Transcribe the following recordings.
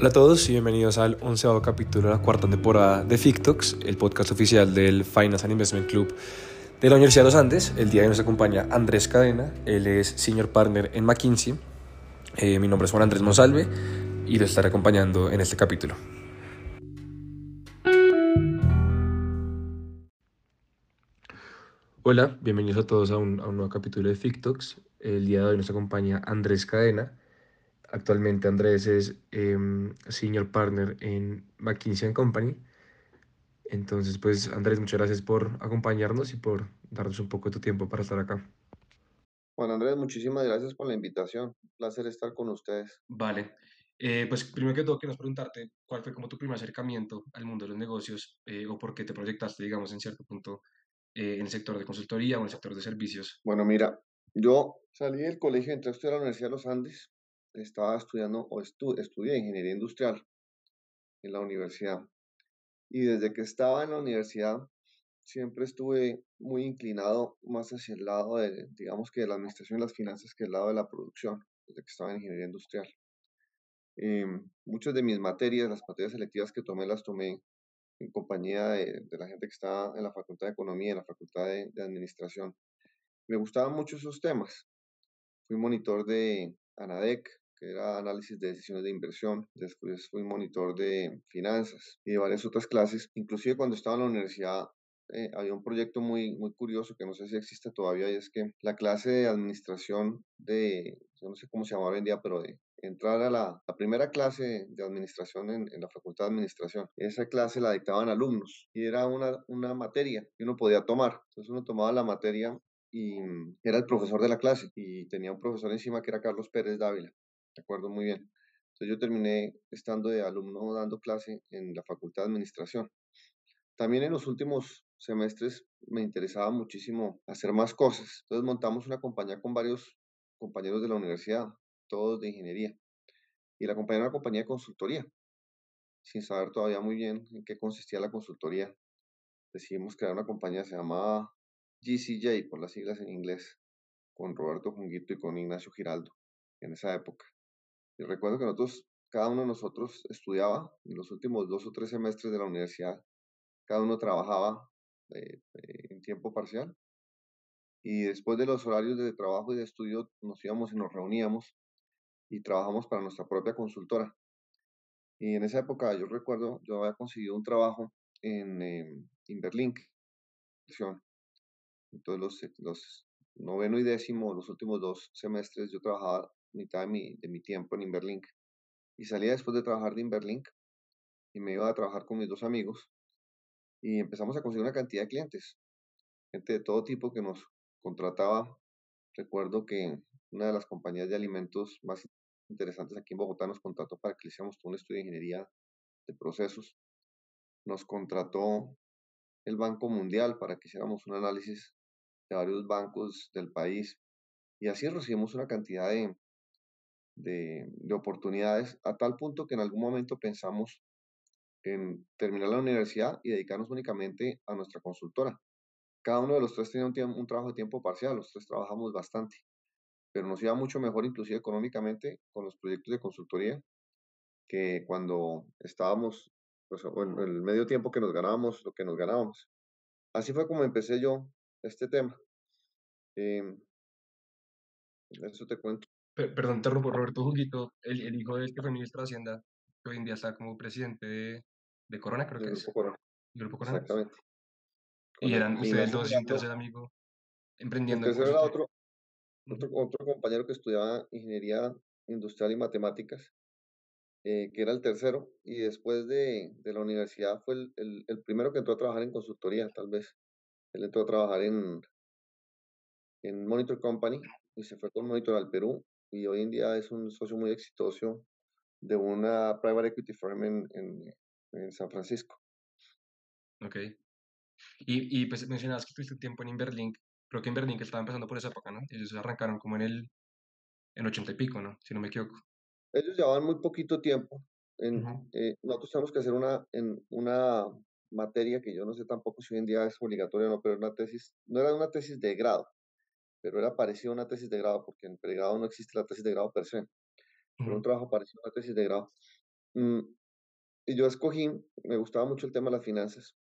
Hola a todos y bienvenidos al onceavo capítulo de la cuarta temporada de FICTOX, el podcast oficial del Finance and Investment Club de la Universidad de los Andes. El día de hoy nos acompaña Andrés Cadena, él es Senior Partner en McKinsey. Eh, mi nombre es Juan Andrés Monsalve y lo estaré acompañando en este capítulo. Hola, bienvenidos a todos a un, a un nuevo capítulo de FICTOX. El día de hoy nos acompaña Andrés Cadena. Actualmente Andrés es em, Senior Partner en McKinsey Company. Entonces, pues Andrés, muchas gracias por acompañarnos y por darnos un poco de tu tiempo para estar acá. Juan Andrés, muchísimas gracias por la invitación. Un placer estar con ustedes. Vale. Eh, pues primero que todo, quiero preguntarte cuál fue como tu primer acercamiento al mundo de los negocios eh, o por qué te proyectaste, digamos, en cierto punto eh, en el sector de consultoría o en el sector de servicios? Bueno, mira, yo salí del colegio, entré a estudiar a la Universidad de los Andes, estaba estudiando o estu estudié ingeniería industrial en la universidad. Y desde que estaba en la universidad, siempre estuve muy inclinado más hacia el lado de, digamos que de la administración y las finanzas que el lado de la producción, desde que estaba en ingeniería industrial. Em, muchas de mis materias, las materias selectivas que tomé, las tomé en compañía de, la gente que estaba en la Facultad de Economía, en la Facultad de, Administración. Me gustaban mucho esos temas. Fui monitor de ANADEC, que era análisis de decisiones de inversión. Después fui monitor de finanzas y de varias otras clases. Inclusive cuando estaba en la universidad eh, había un proyecto muy, muy curioso que no sé si existe todavía y es que la clase de administración de, yo no sé cómo se llama hoy en día, pero de entrar a la, primera clase de administración en, la Facultad de Administración. Esa clase la dictaban alumnos y era una, una materia que uno podía tomar. Entonces uno tomaba la materia y mm, era el profesor de la clase y tenía un profesor encima que era Carlos Pérez Dávila. De acuerdo, muy bien. Entonces yo terminé estando de alumno dando clase en la Facultad de Administración. También en los últimos semestres me interesaba muchísimo hacer más cosas. Entonces montamos una compañía con varios compañeros de la universidad, todos de ingeniería. Y la compañía era una compañía de consultoría, sin saber todavía muy bien en qué consistía la consultoría. Decidimos crear una compañía, se llamaba GCJ, por las siglas en inglés, con Roberto Junguito y con Ignacio Giraldo, en esa época. Y recuerdo que nosotros, cada uno de nosotros estudiaba en los últimos dos o tres semestres de la universidad, cada uno trabajaba eh, eh, en tiempo parcial. Y después de los horarios de trabajo y de estudio, nos íbamos y nos reuníamos y trabajamos para nuestra propia consultora. Y en esa época, yo recuerdo, yo había conseguido un trabajo en eh. Entonces, los, los noveno y décimo, los últimos dos semestres, yo trabajaba mitad de mi, de mi tiempo en Inverlink. Y salía después de trabajar de Inverlink y me iba a trabajar con mis dos amigos y empezamos a conseguir una cantidad de clientes, gente de todo tipo que nos contrataba. Recuerdo que una de las compañías de alimentos más interesantes aquí en Bogotá nos contrató para que hiciéramos todo un estudio de ingeniería de procesos. Nos contrató el Banco Mundial para que hiciéramos un análisis de varios bancos del país. Y así recibimos una cantidad de, de, de oportunidades a tal punto que en algún momento pensamos en terminar la universidad y dedicarnos únicamente a nuestra consultora. Cada uno de los tres tenía un, un trabajo de tiempo parcial, los tres trabajamos bastante, pero nos iba mucho mejor inclusive económicamente con los proyectos de consultoría que cuando estábamos pues, en el medio tiempo que nos ganábamos lo que nos ganábamos. Así fue como empecé yo este tema. Em, eso te cuento. Perdón, interrumpo, Roberto Juguito, el, el hijo del que fue ministro de Hacienda, que hoy en día está como presidente de, de Corona, creo que Grupo Corona. Grupo Corona. Exactamente. Y eran ustedes dos y un tercer amigo emprendiendo. El tercero era otro, otro, otro, compañero que estudiaba ingeniería industrial y matemáticas, eh, que era el tercero, y después de, de la universidad fue el, el, el, primero que entró a trabajar en consultoría, tal vez. Él entró a trabajar en, en Monitor Company y se fue con Monitor al Perú, y hoy en día es un socio muy exitoso de una private equity firm en, en, en San Francisco. Ok. Y, y pues mencionabas que tuviste tiempo en Inverlink. Creo que Inverlink estaba empezando por esa época, ¿no? Ellos arrancaron como en el en ochenta y pico, ¿no? Si no me equivoco. Ellos llevaban muy poquito tiempo. En, eh, nosotros tenemos que hacer una, en una materia que yo no sé tampoco si hoy en día es obligatoria o no, pero una tesis, no era una tesis de grado, pero era parecido a una tesis de grado, porque en pregrado no existe la tesis de grado per se, pero un trabajo parecido a una tesis de grado Mm, y yo escogí, me gustaba mucho el tema de las finanzas.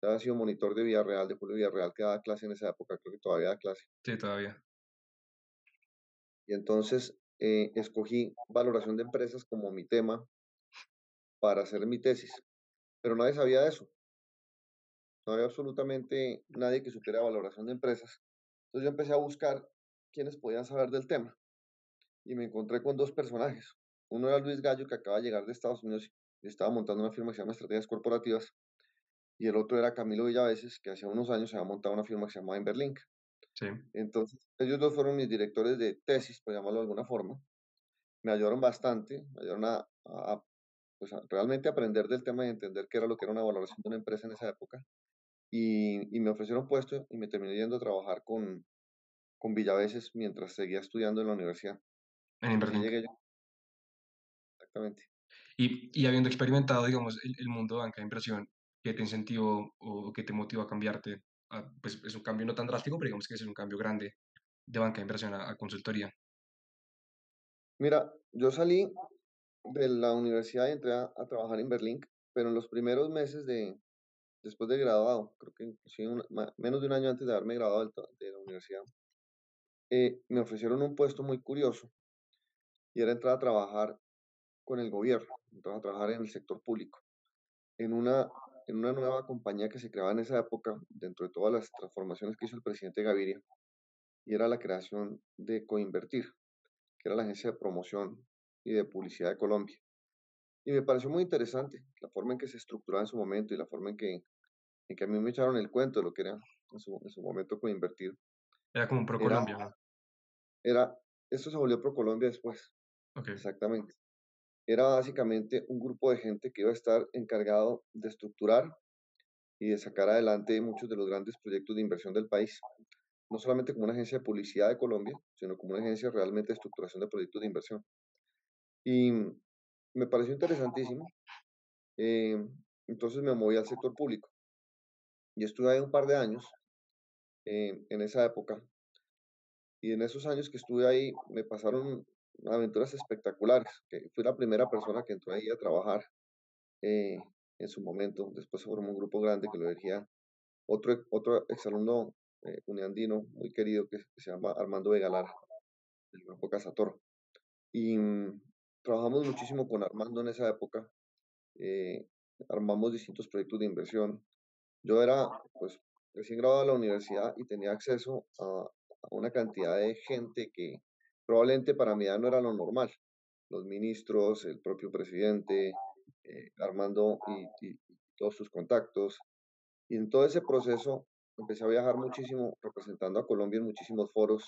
Había sido monitor de Villarreal, de Julio Villarreal, que daba clase en esa época, creo que todavía da clase. Sí, todavía. Y entonces eh, escogí valoración de empresas como mi tema para hacer mi tesis. Pero nadie sabía de eso. No había absolutamente nadie que supiera valoración de empresas. Entonces yo empecé a buscar quiénes podían saber del tema. Y me encontré con dos personajes. Uno era Luis Gallo, que acaba de llegar de Estados Unidos y estaba montando una firma que se llama Estrategias Corporativas. Y el otro era Camilo Villaveses, que hace unos años se había montado una firma que se llama Emberlink. Sí. Entonces, ellos dos fueron mis directores de tesis, por llamarlo de alguna forma. Me ayudaron bastante, me ayudaron a, a, pues realmente aprender del tema y entender qué era lo que era una valoración de una empresa en esa época. Y, y me ofrecieron puesto y me terminé yendo a trabajar con, con Villaveses mientras seguía estudiando en la universidad. En llegué yo. Exactamente. Y, y habiendo experimentado, digamos, el, el mundo de banca de inversión, ¿qué te incentivó o qué te motivó a cambiarte? A, pues es un cambio no tan drástico, pero digamos que es un cambio grande de banca de inversión a, a consultoría. Mira, yo salí de la universidad y entré a, trabajar en Berlín, pero en los primeros meses de, después de graduado, creo que menos de un año antes de haberme graduado de la universidad, eh, me ofrecieron un puesto muy curioso y era entrar a trabajar con el gobierno, entrar a trabajar en el sector público, en una, en una nueva compañía que se creaba en esa época, dentro de todas las transformaciones que hizo el presidente Gaviria, y era la creación de Coinvertir, que era la agencia de promoción y de publicidad de Colombia. Y me pareció muy interesante la forma en que se estructuraba en su momento y la forma en que, en que a mí me echaron el cuento de lo que era en su, en su momento Coinvertir. Era como un pro Era, era, esto se volvió Pro Colombia después, Ok. exactamente. Era básicamente un grupo de gente que iba a estar encargado de estructurar y de sacar adelante muchos de los grandes proyectos de inversión del país. No solamente como una agencia de publicidad de Colombia, sino como una agencia realmente de estructuración de proyectos de inversión. Y me pareció interesantísimo. eh, entonces me moví al sector público y estuve ahí un par de años eh, en esa época. Y en esos años que estuve ahí me pasaron aventuras espectaculares. Que fui la primera persona que entró ahí a trabajar eh, en su momento. Después se formó un grupo grande que lo dirigía otro, otro exalumno eh, uniandino muy querido que, que se llama Armando Vegalar, del grupo Casatoro. Y mm, trabajamos muchísimo con Armando en esa época. eh, armamos distintos proyectos de inversión. Yo era, pues, recién graduado de la universidad y tenía acceso a, a una cantidad de gente que probablemente para mi edad no era lo normal. Los ministros, el propio presidente, eh, Armando y, y- todos sus contactos. Y en todo ese proceso empecé a viajar muchísimo representando a Colombia en muchísimos foros,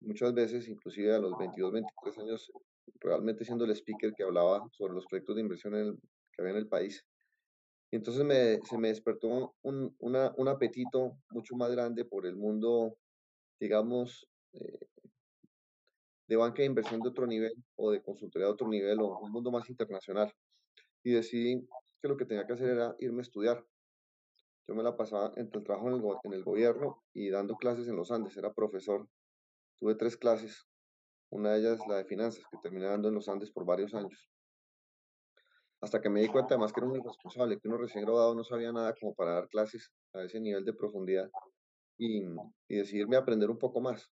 muchas veces inclusive a los 22, 23 años, realmente siendo el speaker que hablaba sobre los proyectos de inversión que había en el país. Y entonces se me despertó un, una- un apetito mucho más grande por el mundo, digamos, eh, de banca de inversión de otro nivel o de consultoría de otro nivel o un mundo más internacional. Y decidí que lo que tenía que hacer era irme a estudiar. Yo me la pasaba entre el trabajo en el, en el gobierno y dando clases en los Andes, era profesor. Tuve tres clases, una de ellas la de finanzas, que terminé dando en los Andes por varios años. Hasta que me di cuenta además que era un irresponsable, que uno recién graduado no sabía nada como para dar clases a ese nivel de profundidad y, y decidirme aprender un poco más.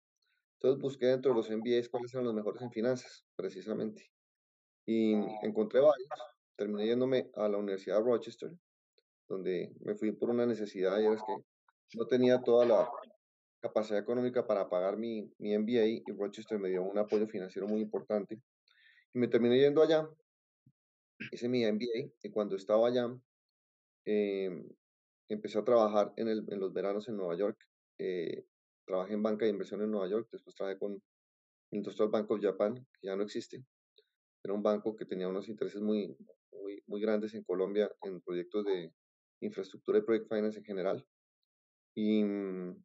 Entonces busqué dentro de los MBAs cuáles eran los mejores en finanzas, precisamente. Y encontré varios. Terminé yéndome a la Universidad de Rochester, donde me fui por una necesidad y era que no tenía toda la capacidad económica para pagar mi, mi MBA y Rochester me dio un apoyo financiero muy importante. Y me terminé yendo allá, hice mi MBA y cuando estaba allá eh, empecé a trabajar en, el, en los veranos en Nueva York. Eh, trabajé en banca de inversión en Nueva York, después trabajé con Industrial Bank of Japan, que ya no existe. Era un banco que tenía unos intereses muy, muy, muy grandes en Colombia en proyectos de infraestructura y project finance en general. Y mm,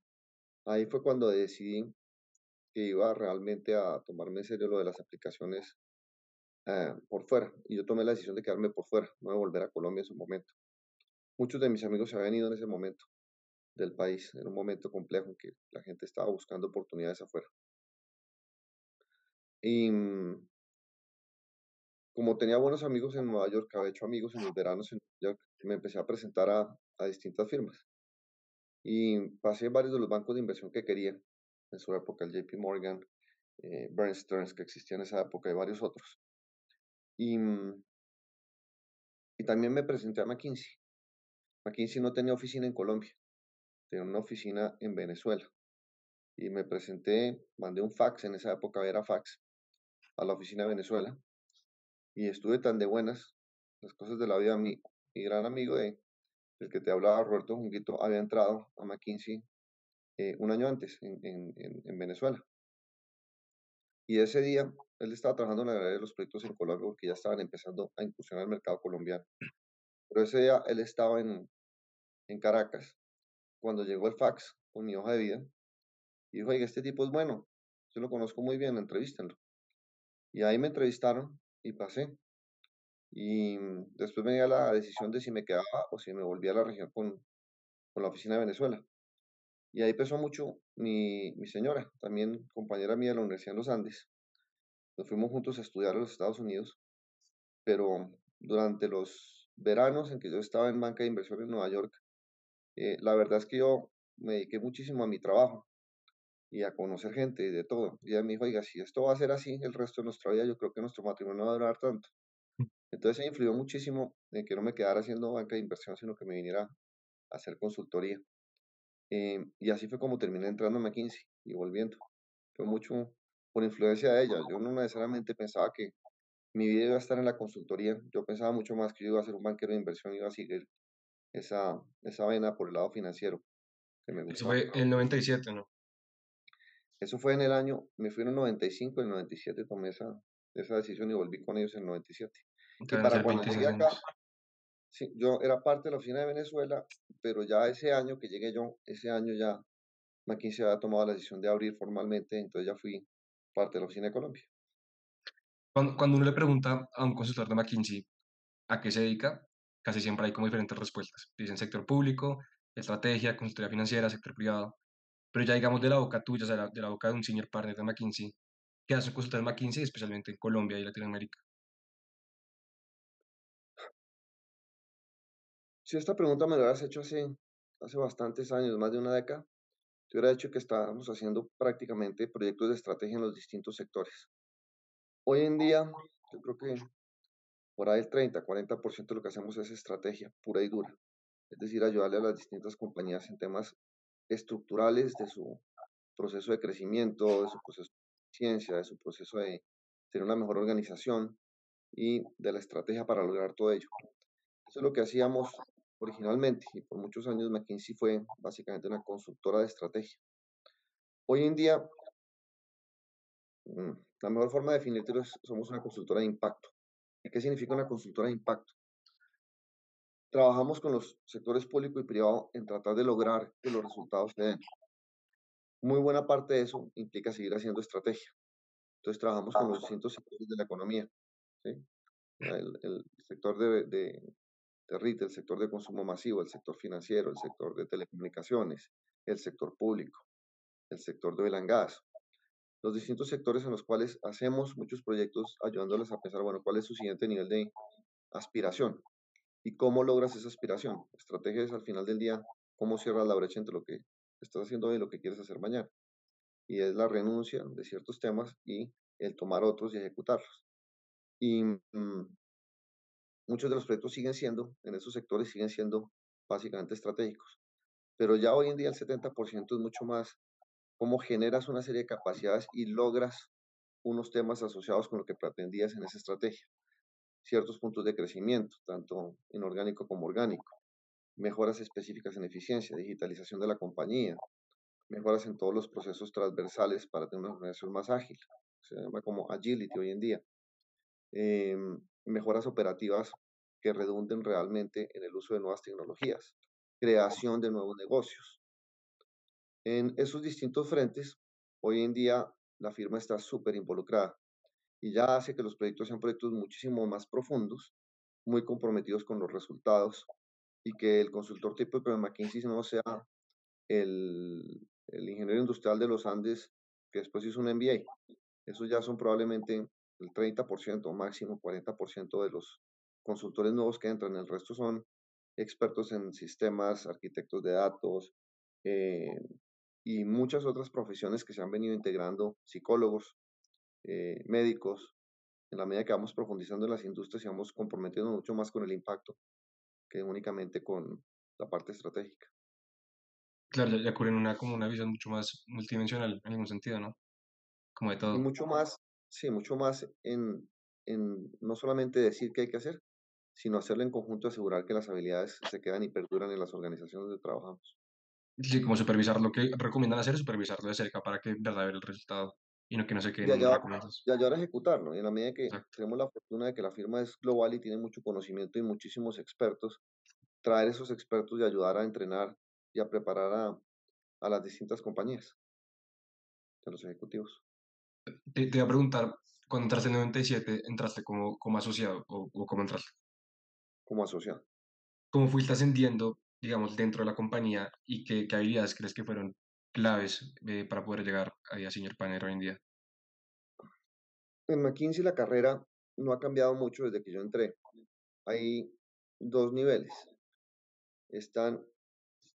ahí fue cuando decidí que iba realmente a tomarme en serio lo de las aplicaciones eh, por fuera. Y yo tomé la decisión de quedarme por fuera, no de volver a Colombia en su momento. Muchos de mis amigos se habían ido en ese momento del país. Era un momento complejo en que la gente estaba buscando oportunidades afuera. Y mm, como tenía buenos amigos en Nueva York, había hecho amigos en los veranos en Nueva York, me empecé a presentar a distintas firmas. Y pasé varios de los bancos de inversión que quería en su época, el JP Morgan, eh, Stearns, que existía en esa época, y varios otros. Y, mm, y también me presenté a McKinsey. McKinsey no tenía oficina en Colombia, tenía una oficina en Venezuela. Y me presenté, mandé un fax, en esa época era fax, a la oficina de Venezuela. Y estuve tan de buenas, las cosas de la vida. Mi, mi gran amigo de, del que te hablaba, Roberto Junguito, había entrado a McKinsey eh, un año antes en, en, en, Venezuela. Y ese día él estaba trabajando en la galería de los proyectos en Colombia porque ya estaban empezando a incursionar el mercado colombiano. Pero ese día él estaba en, en Caracas cuando llegó el fax con mi hoja de vida dijo, oiga, este tipo es bueno, yo lo conozco muy bien, entrevístenlo. Y ahí me entrevistaron y pasé. Y después venía la decisión de si me quedaba o si me volvía a la región con, con la oficina de Venezuela. Y ahí pesó mucho mi, mi señora, también compañera mía de la Universidad de los Andes. Nos fuimos juntos a estudiar a los Estados Unidos, pero durante los veranos en que yo estaba en banca de inversión en Nueva York, eh, la verdad es que yo me dediqué muchísimo a mi trabajo y a conocer gente y de todo. Y ella me dijo, oiga, si esto va a ser así el resto de nuestra vida, yo creo que nuestro matrimonio no va a durar tanto. Entonces, eso influyó muchísimo en que no me quedara haciendo banca de inversión, sino que me viniera a hacer consultoría. Eh, y así fue como terminé entrando a McKinsey y volviendo. Fue mucho por influencia de ella. Yo no necesariamente pensaba que mi vida iba a estar en la consultoría. Yo pensaba mucho más que yo iba a ser un banquero de inversión, iba a seguir esa, esa vena por el lado financiero. Que me Eso fue el 97, ¿no? Eso fue en el año, me fui en el 95, en el 97 tomé esa, esa decisión y volví con ellos en el 97. Y para cuando llegué acá, sí, yo era parte de la oficina de Venezuela, pero ya ese año que llegué yo, ese año ya McKinsey había tomado la decisión de abrir formalmente, entonces ya fui parte de la oficina de Colombia. Cuando, cuando uno le pregunta a un consultor de McKinsey a qué se dedica, casi siempre hay como diferentes respuestas. Dicen sector público, estrategia, consultoría financiera, sector privado. Pero ya digamos de la boca tuya, o sea, de la boca de un senior partner de McKinsey, ¿qué hace un consultor de McKinsey, especialmente en Colombia y Latinoamérica? Si esta pregunta me la hubieras hecho hace, hace bastantes años, más de una década, te hubiera dicho que estábamos haciendo prácticamente proyectos de estrategia en los distintos sectores. Hoy en día, yo creo que por ahí el 30, 40% de lo que hacemos es estrategia pura y dura. Es decir, ayudarle a las distintas compañías en temas estructurales de su proceso de crecimiento, de su proceso de ciencia, de su proceso de tener una mejor organización y de la estrategia para lograr todo ello. Eso es lo que hacíamos originalmente y por muchos años McKinsey fue básicamente una consultora de estrategia. Hoy en día, mm, la mejor forma de definirlo es somos una consultora de impacto. ¿Y qué significa una consultora de impacto? Trabajamos con los sectores público y privado en tratar de lograr que los resultados se den. Muy buena parte de eso implica seguir haciendo estrategia. Entonces trabajamos con los distintos sectores de la economía. El, sector de, de, el sector de consumo masivo, el sector financiero, el sector de telecomunicaciones, el sector público, el sector de oil and gas. Los distintos sectores en los cuales hacemos muchos proyectos ayudándoles a pensar, bueno, cuál es su siguiente nivel de aspiración. ¿Y cómo logras esa aspiración? Estrategia es al final del día cómo cierras la brecha entre lo que estás haciendo hoy y lo que quieres hacer mañana. Y es la renuncia de ciertos temas y el tomar otros y ejecutarlos. Y mm, muchos de los proyectos siguen siendo, en esos sectores siguen siendo básicamente estratégicos. Pero ya hoy en día el 70% es mucho más cómo generas una serie de capacidades y logras unos temas asociados con lo que pretendías en esa estrategia. Ciertos puntos de crecimiento, tanto inorgánico como orgánico, mejoras específicas en eficiencia, digitalización de la compañía, mejoras en todos los procesos transversales para tener una organización más ágil, se llama como agility hoy en día, em, mejoras operativas que redunden realmente en el uso de nuevas tecnologías, creación de nuevos negocios. En esos distintos frentes, hoy en día la firma está súper involucrada y ya hace que los proyectos sean proyectos muchísimo más profundos, muy comprometidos con los resultados y que el consultor típico de McKinsey no sea el, el ingeniero industrial de los Andes que después hizo un MBA. Esos ya son probablemente el 30%, máximo 40% de los consultores nuevos que entran, el resto son expertos en sistemas, arquitectos de datos eh, y muchas otras profesiones que se han venido integrando, psicólogos, eh, médicos, en la medida que vamos profundizando en las industrias y vamos comprometiendo mucho más con el impacto que únicamente con la parte estratégica. Claro, ya, cubren una, como una visión mucho más multidimensional en ningún sentido, ¿no? Como de todo. Y mucho más, sí, mucho más en, en no solamente decir qué hay que hacer, sino hacerlo en conjunto, asegurar que las habilidades se quedan y perduran en las organizaciones donde trabajamos. Sí, como supervisar lo que recomiendan hacer, supervisarlo de cerca para que verdad ver el resultado y no que no se queden ya, ya, ya ejecutarlo. Y en la medida que tenemos la fortuna de que la firma es global y tiene mucho conocimiento y muchísimos expertos, traer esos expertos y ayudar a entrenar y a preparar a, a las distintas compañías de los ejecutivos. Te, te, voy a preguntar, cuando entraste en 97, ¿entraste como, como asociado o, o cómo entraste? Como asociado. ¿Cómo fuiste ascendiendo, digamos, dentro de la compañía y qué, qué habilidades crees que fueron claves eh, para poder llegar ahí a señor panero hoy en día? En McKinsey la carrera no ha cambiado mucho desde que yo entré. Hay dos niveles. Están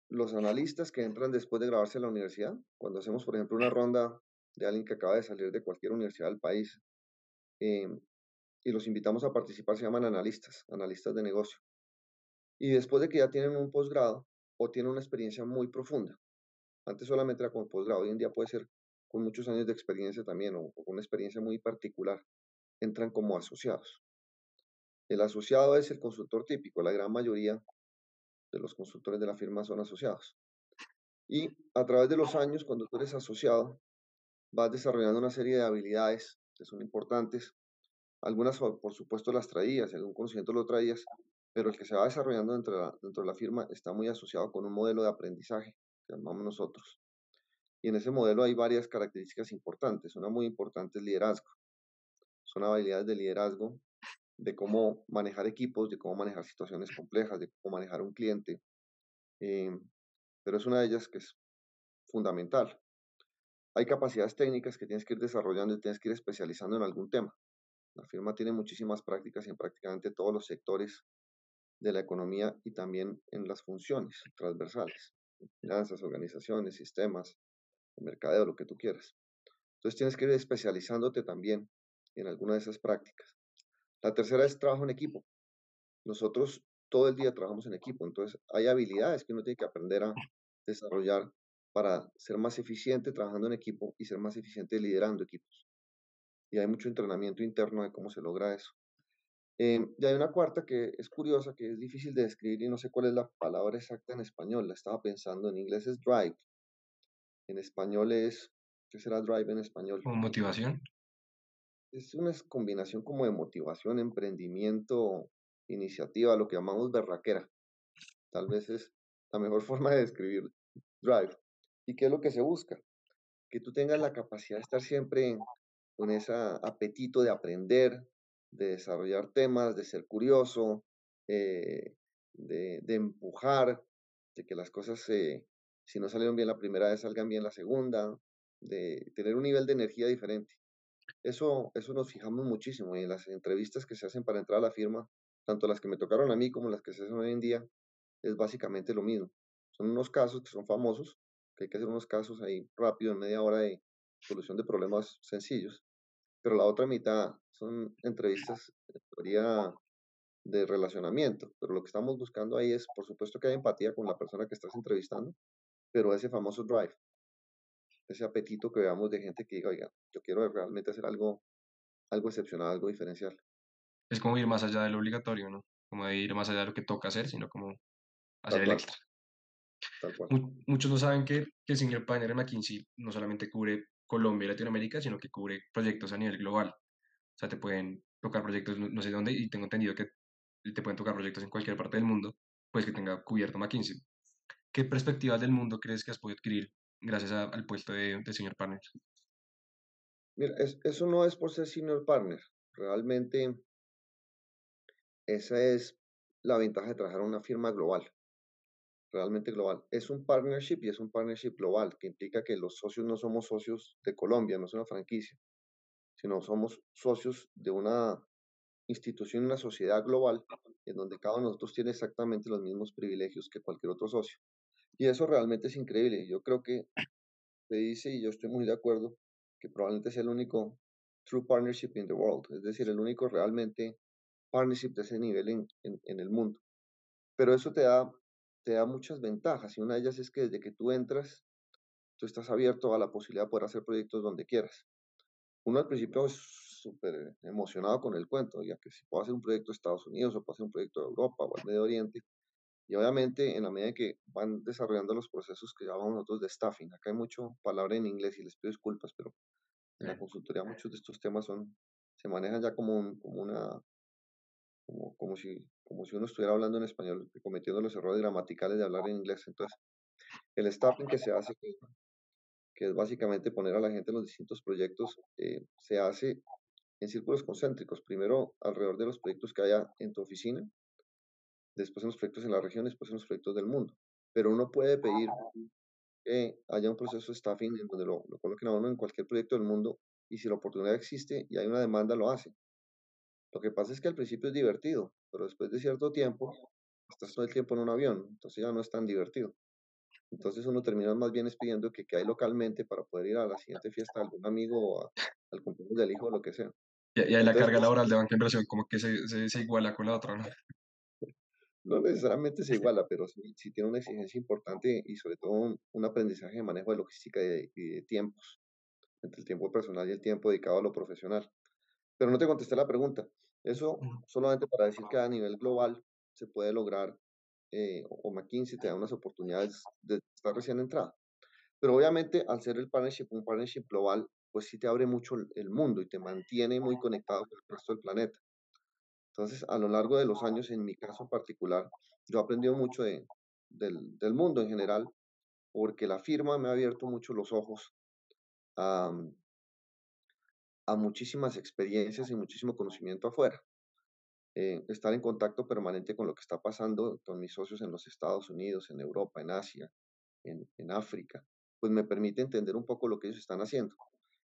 los analistas que entran después de grabarse en la universidad. Cuando hacemos, por ejemplo, una ronda de alguien que acaba de salir de cualquier universidad del país em, y los invitamos a participar, se llaman analistas, analistas de negocio. Y después de que ya tienen un posgrado o tienen una experiencia muy profunda, antes solamente era como posgrado, hoy en día puede ser con muchos años de experiencia también o, con una experiencia muy particular, entran como asociados. El asociado es el consultor típico, la gran mayoría de los consultores de la firma son asociados. Y a través de los años, cuando tú eres asociado, vas desarrollando una serie de habilidades que son importantes. Algunas, por supuesto, las traías, algún conocimiento lo traías, pero el que se va desarrollando dentro de, la, firma está muy asociado con un modelo de aprendizaje que llamamos nosotros. Y en ese modelo hay varias características importantes. Una muy importante es liderazgo. Son habilidades de liderazgo, de cómo manejar equipos, de cómo manejar situaciones complejas, de cómo manejar un cliente. Eh, pero es una de ellas que es fundamental. Hay capacidades técnicas que tienes que ir desarrollando y tienes que ir especializando en algún tema. La firma tiene muchísimas prácticas en prácticamente todos los sectores de la economía y también en las funciones transversales, finanzas, organizaciones, sistemas, mercadeo, lo que tú quieras. Entonces tienes que ir especializándote también en alguna de esas prácticas. La tercera es trabajo en equipo. Nosotros todo el día trabajamos en equipo, entonces hay habilidades que uno tiene que aprender a desarrollar para ser más eficiente trabajando en equipo y ser más eficiente liderando equipos. Y hay mucho entrenamiento interno de cómo se logra eso. Eh, y hay una cuarta que es curiosa, que es difícil de describir y no sé cuál es la palabra exacta en español. La estaba pensando, en inglés es drive. En español es, ¿qué será drive en español? motivación? Es una combinación como de motivación, emprendimiento, iniciativa, lo que llamamos berraquera. Tal vez es la mejor forma de describir drive. ¿Y qué es lo que se busca? Que tú tengas la capacidad de estar siempre con ese apetito de aprender, de desarrollar temas, de ser curioso, eh, de, empujar, de que las cosas, si no salieron bien la primera vez, salgan bien la segunda, de tener un nivel de energía diferente. Eso, eso nos fijamos muchísimo en las entrevistas que se hacen para entrar a la firma, tanto las que me tocaron a mí como las que se hacen hoy en día, es básicamente lo mismo. Son unos casos que son famosos, que hay que hacer unos casos ahí rápido, en media hora de solución de problemas sencillos. Pero la otra mitad son entrevistas de teoría de relacionamiento. Pero lo que estamos buscando ahí es, por supuesto, que hay empatía con la persona que estás entrevistando, pero ese famoso drive, ese apetito que veamos de gente que diga, oiga, yo quiero realmente hacer algo, algo excepcional, algo diferencial. Es como ir más allá de lo obligatorio, ¿no? Como de ir más allá de lo que toca hacer, sino como hacer el extra muchos no saben que, que el Senior Partner en McKinsey no solamente cubre Colombia y Latinoamérica, sino que cubre proyectos a nivel global. O sea, te pueden tocar proyectos no, sé dónde y tengo entendido que te pueden tocar proyectos en cualquier parte del mundo, pues que tenga cubierto McKinsey. ¿Qué perspectivas del mundo crees que has podido adquirir gracias al puesto de, de Senior Partner? Mira, eso no es por ser Senior Partner. Realmente esa es la ventaja de trabajar en una firma global realmente global. Es un partnership y es un partnership global, que implica que los socios no somos socios de Colombia, no es una franquicia. sino somos socios de una institución, una sociedad global en donde cada uno de nosotros tiene exactamente los mismos privilegios que cualquier otro socio. Y eso realmente es increíble. Yo creo que se dice, y yo estoy muy de acuerdo, que probablemente sea el único true partnership in the world, es decir, el único realmente partnership de ese nivel en, en, el mundo. Pero eso te da, te da muchas ventajas y una de ellas es que desde que tú entras, tú estás abierto a la posibilidad de poder hacer proyectos donde quieras. Uno al principio es súper emocionado con el cuento, ya que si puedo hacer un proyecto de Estados Unidos o puedo hacer un proyecto de Europa o al Medio Oriente, y obviamente en la medida que van desarrollando los procesos que llamamos nosotros de staffing, acá hay mucho palabra en inglés y les pido disculpas, pero en la consultoría muchos de estos temas son, se manejan ya como, como una, como, como, si, como si uno estuviera hablando en español, cometiendo los errores gramaticales de hablar en inglés. Entonces, el staffing que se hace, que, es básicamente poner a la gente en los distintos proyectos, eh, se hace en círculos concéntricos. Primero, alrededor de los proyectos que haya en tu oficina, después en los proyectos en la región, después en los proyectos del mundo. Pero uno puede pedir que haya un proceso de staffing en donde lo, lo coloquen a uno en cualquier proyecto del mundo y si la oportunidad existe y hay una demanda, lo hace. Lo que pasa es que al principio es divertido, pero después de cierto tiempo, estás todo el tiempo en un avión, entonces ya no es tan divertido. Entonces uno termina más bien pidiendo que, que hay localmente para poder ir a la siguiente fiesta de algún amigo o al cumpleaños del hijo o lo que sea. Y, ahí la carga pues laboral de banca inversión como que se, se, se iguala con la otra, ¿no? no necesariamente se iguala, pero sí, tiene una exigencia importante y sobre todo un, aprendizaje de manejo de logística y de, tiempos, entre el tiempo personal y el tiempo dedicado a lo profesional. Pero no te contesté la pregunta. Eso solamente para decir que a nivel global se puede lograr, eh, o McKinsey te da unas oportunidades de estar recién entrada. Pero obviamente al ser el partnership, un partnership global, pues sí te abre mucho el mundo y te mantiene muy conectado con el resto del planeta. Entonces, a lo largo de los años, en mi caso particular, yo he aprendido mucho de, del, del, mundo en general, porque la firma me ha abierto mucho los ojos a, a muchísimas experiencias y muchísimo conocimiento afuera. Eh, estar en contacto permanente con lo que está pasando con mis socios en los Estados Unidos, en Europa, en Asia, en, en África, pues me permite entender un poco lo que ellos están haciendo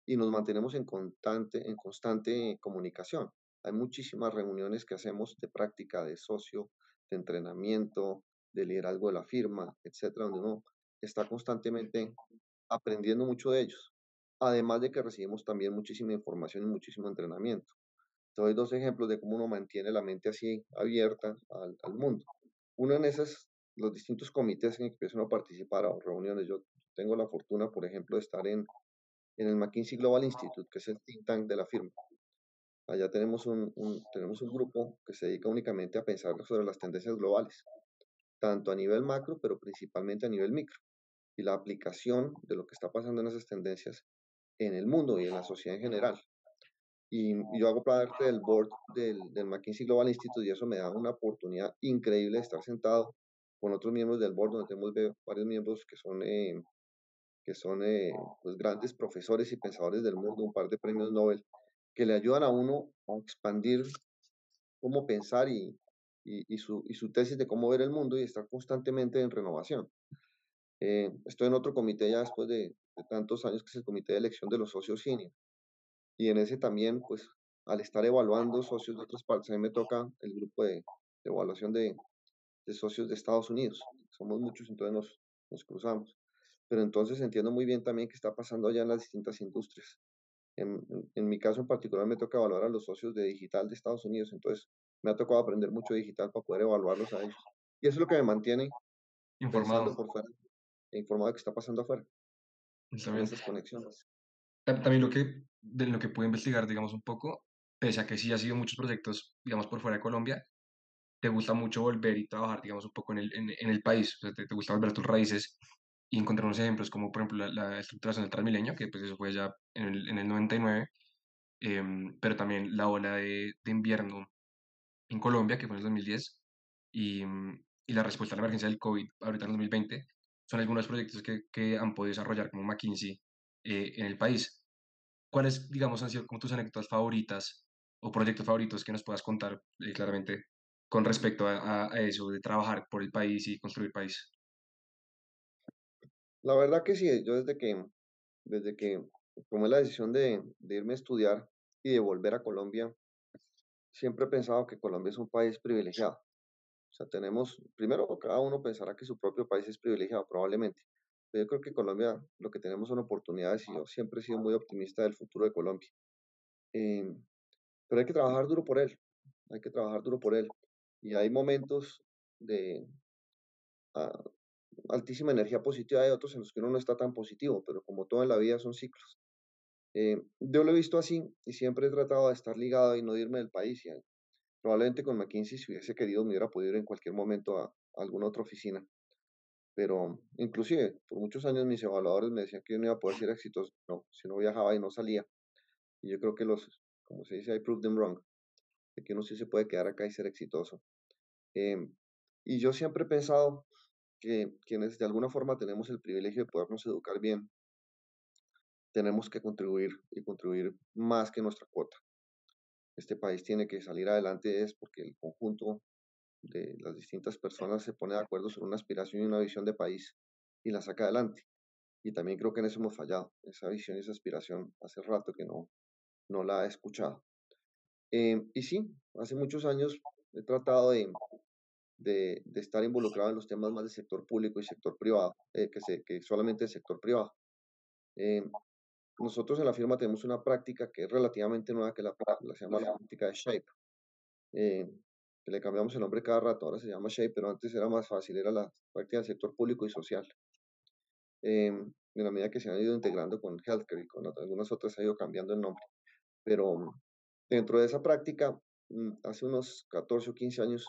y nos mantenemos en constante, en constante comunicación. Hay muchísimas reuniones que hacemos de práctica de socio, de entrenamiento, de liderazgo de la firma, etcétera, donde uno está constantemente aprendiendo mucho de ellos. Además de que recibimos también muchísima información y muchísimo entrenamiento. Doy dos ejemplos de cómo uno mantiene la mente así abierta al, al mundo. Uno en esos, los distintos comités en que empiezan a participar o reuniones. Yo tengo la fortuna, por ejemplo, de estar en, en el McKinsey Global Institute, que es el think tank de la firma. Allá tenemos un, tenemos un grupo que se dedica únicamente a pensar sobre las tendencias globales, tanto a nivel macro, pero principalmente a nivel micro, y la aplicación de lo que está pasando en esas tendencias en el mundo y en la sociedad en general. Y yo hago parte del board del, del McKinsey Global Institute y eso me da una oportunidad increíble de estar sentado con otros miembros del board, donde tenemos varios miembros que son, eh, que son eh, pues grandes profesores y pensadores del mundo, un par de premios Nobel, que le ayudan a uno a expandir cómo pensar y, y, su, y su tesis de cómo ver el mundo y estar constantemente en renovación. Eh, estoy en otro comité ya después de, tantos años, que es el comité de elección de los socios senior. Y en ese también, pues, al estar evaluando socios de otras partes, a mí me toca el grupo de, evaluación de, de, socios de Estados Unidos. Somos muchos, entonces nos, nos cruzamos. Pero entonces entiendo muy bien también qué está pasando allá en las distintas industrias. En, en, mi caso en particular me toca evaluar a los socios de digital de Estados Unidos, entonces me ha tocado aprender mucho digital para poder evaluarlos a ellos. Y eso es lo que me mantiene informado por fuera, e informado de qué está pasando afuera. También, conexiones. También lo que, de lo que pude investigar, digamos, un poco, pese a que sí ha sido muchos proyectos, digamos, por fuera de Colombia, te gusta mucho volver y trabajar, digamos, un poco en el, en, el país, o sea, te, te, gusta volver a tus raíces y encontrar unos ejemplos como por ejemplo la, estructuración del Transmilenio, que pues eso fue ya en el, en el 99, em, pero también la ola de, de, invierno en Colombia, que fue en el 2010, y, y, la respuesta a la emergencia del COVID ahorita en el 2020, son algunos proyectos que, han podido desarrollar como McKinsey eh, en el país. ¿Cuáles, digamos, han sido como tus anécdotas favoritas o proyectos favoritos que nos puedas contar eh, claramente con respecto a, a, eso de trabajar por el país y construir país? La verdad que sí, yo desde que, desde que tomé la decisión de, irme a estudiar, y de volver a Colombia, siempre he pensado que Colombia es un país privilegiado. O sea, tenemos, primero cada uno pensará que su propio país es privilegiado, probablemente. Pero yo creo que Colombia lo que tenemos son oportunidades y yo siempre he sido muy optimista del futuro de Colombia. Em, pero hay que trabajar duro por él, hay que trabajar duro por él. Y hay momentos de ah, altísima energía positiva, hay otros en los que uno no está tan positivo, pero como todo en la vida son ciclos. Eh, yo lo he visto así y siempre he tratado de estar ligado y no irme del país. Y probablemente con McKinsey, si hubiese querido, me hubiera podido ir en cualquier momento a, alguna otra oficina. Pero inclusive, por muchos años mis evaluadores me decían que yo no iba a poder ser exitoso no, si no viajaba y no salía. Y yo creo que los, como se dice, I proved them wrong, de que uno sí se puede quedar acá y ser exitoso. Em, y yo siempre he pensado que quienes de alguna forma tenemos el privilegio de podernos educar bien, tenemos que contribuir y contribuir más que nuestra cuota. Este país tiene que salir adelante es porque el conjunto de las distintas personas se pone de acuerdo sobre una aspiración y una visión de país y la saca adelante. Y también creo que en eso hemos fallado. Esa visión y esa aspiración hace rato que no, no la he escuchado. Eh, y sí, hace muchos años he tratado de, de, estar involucrado en los temas más del sector público y sector privado, eh, que, se, que solamente el sector privado. Eh, nosotros en la firma tenemos una práctica que es relativamente nueva, que la, la se llama la práctica de Shape. Eh, que le cambiamos el nombre cada rato, ahora se llama Shape, pero antes era más fácil, era la práctica del sector público y social. en la medida que se han ido integrando con Healthcare y con algunas otras ha ido cambiando el nombre. Pero dentro de esa práctica, mm, hace unos 14 o 15 años,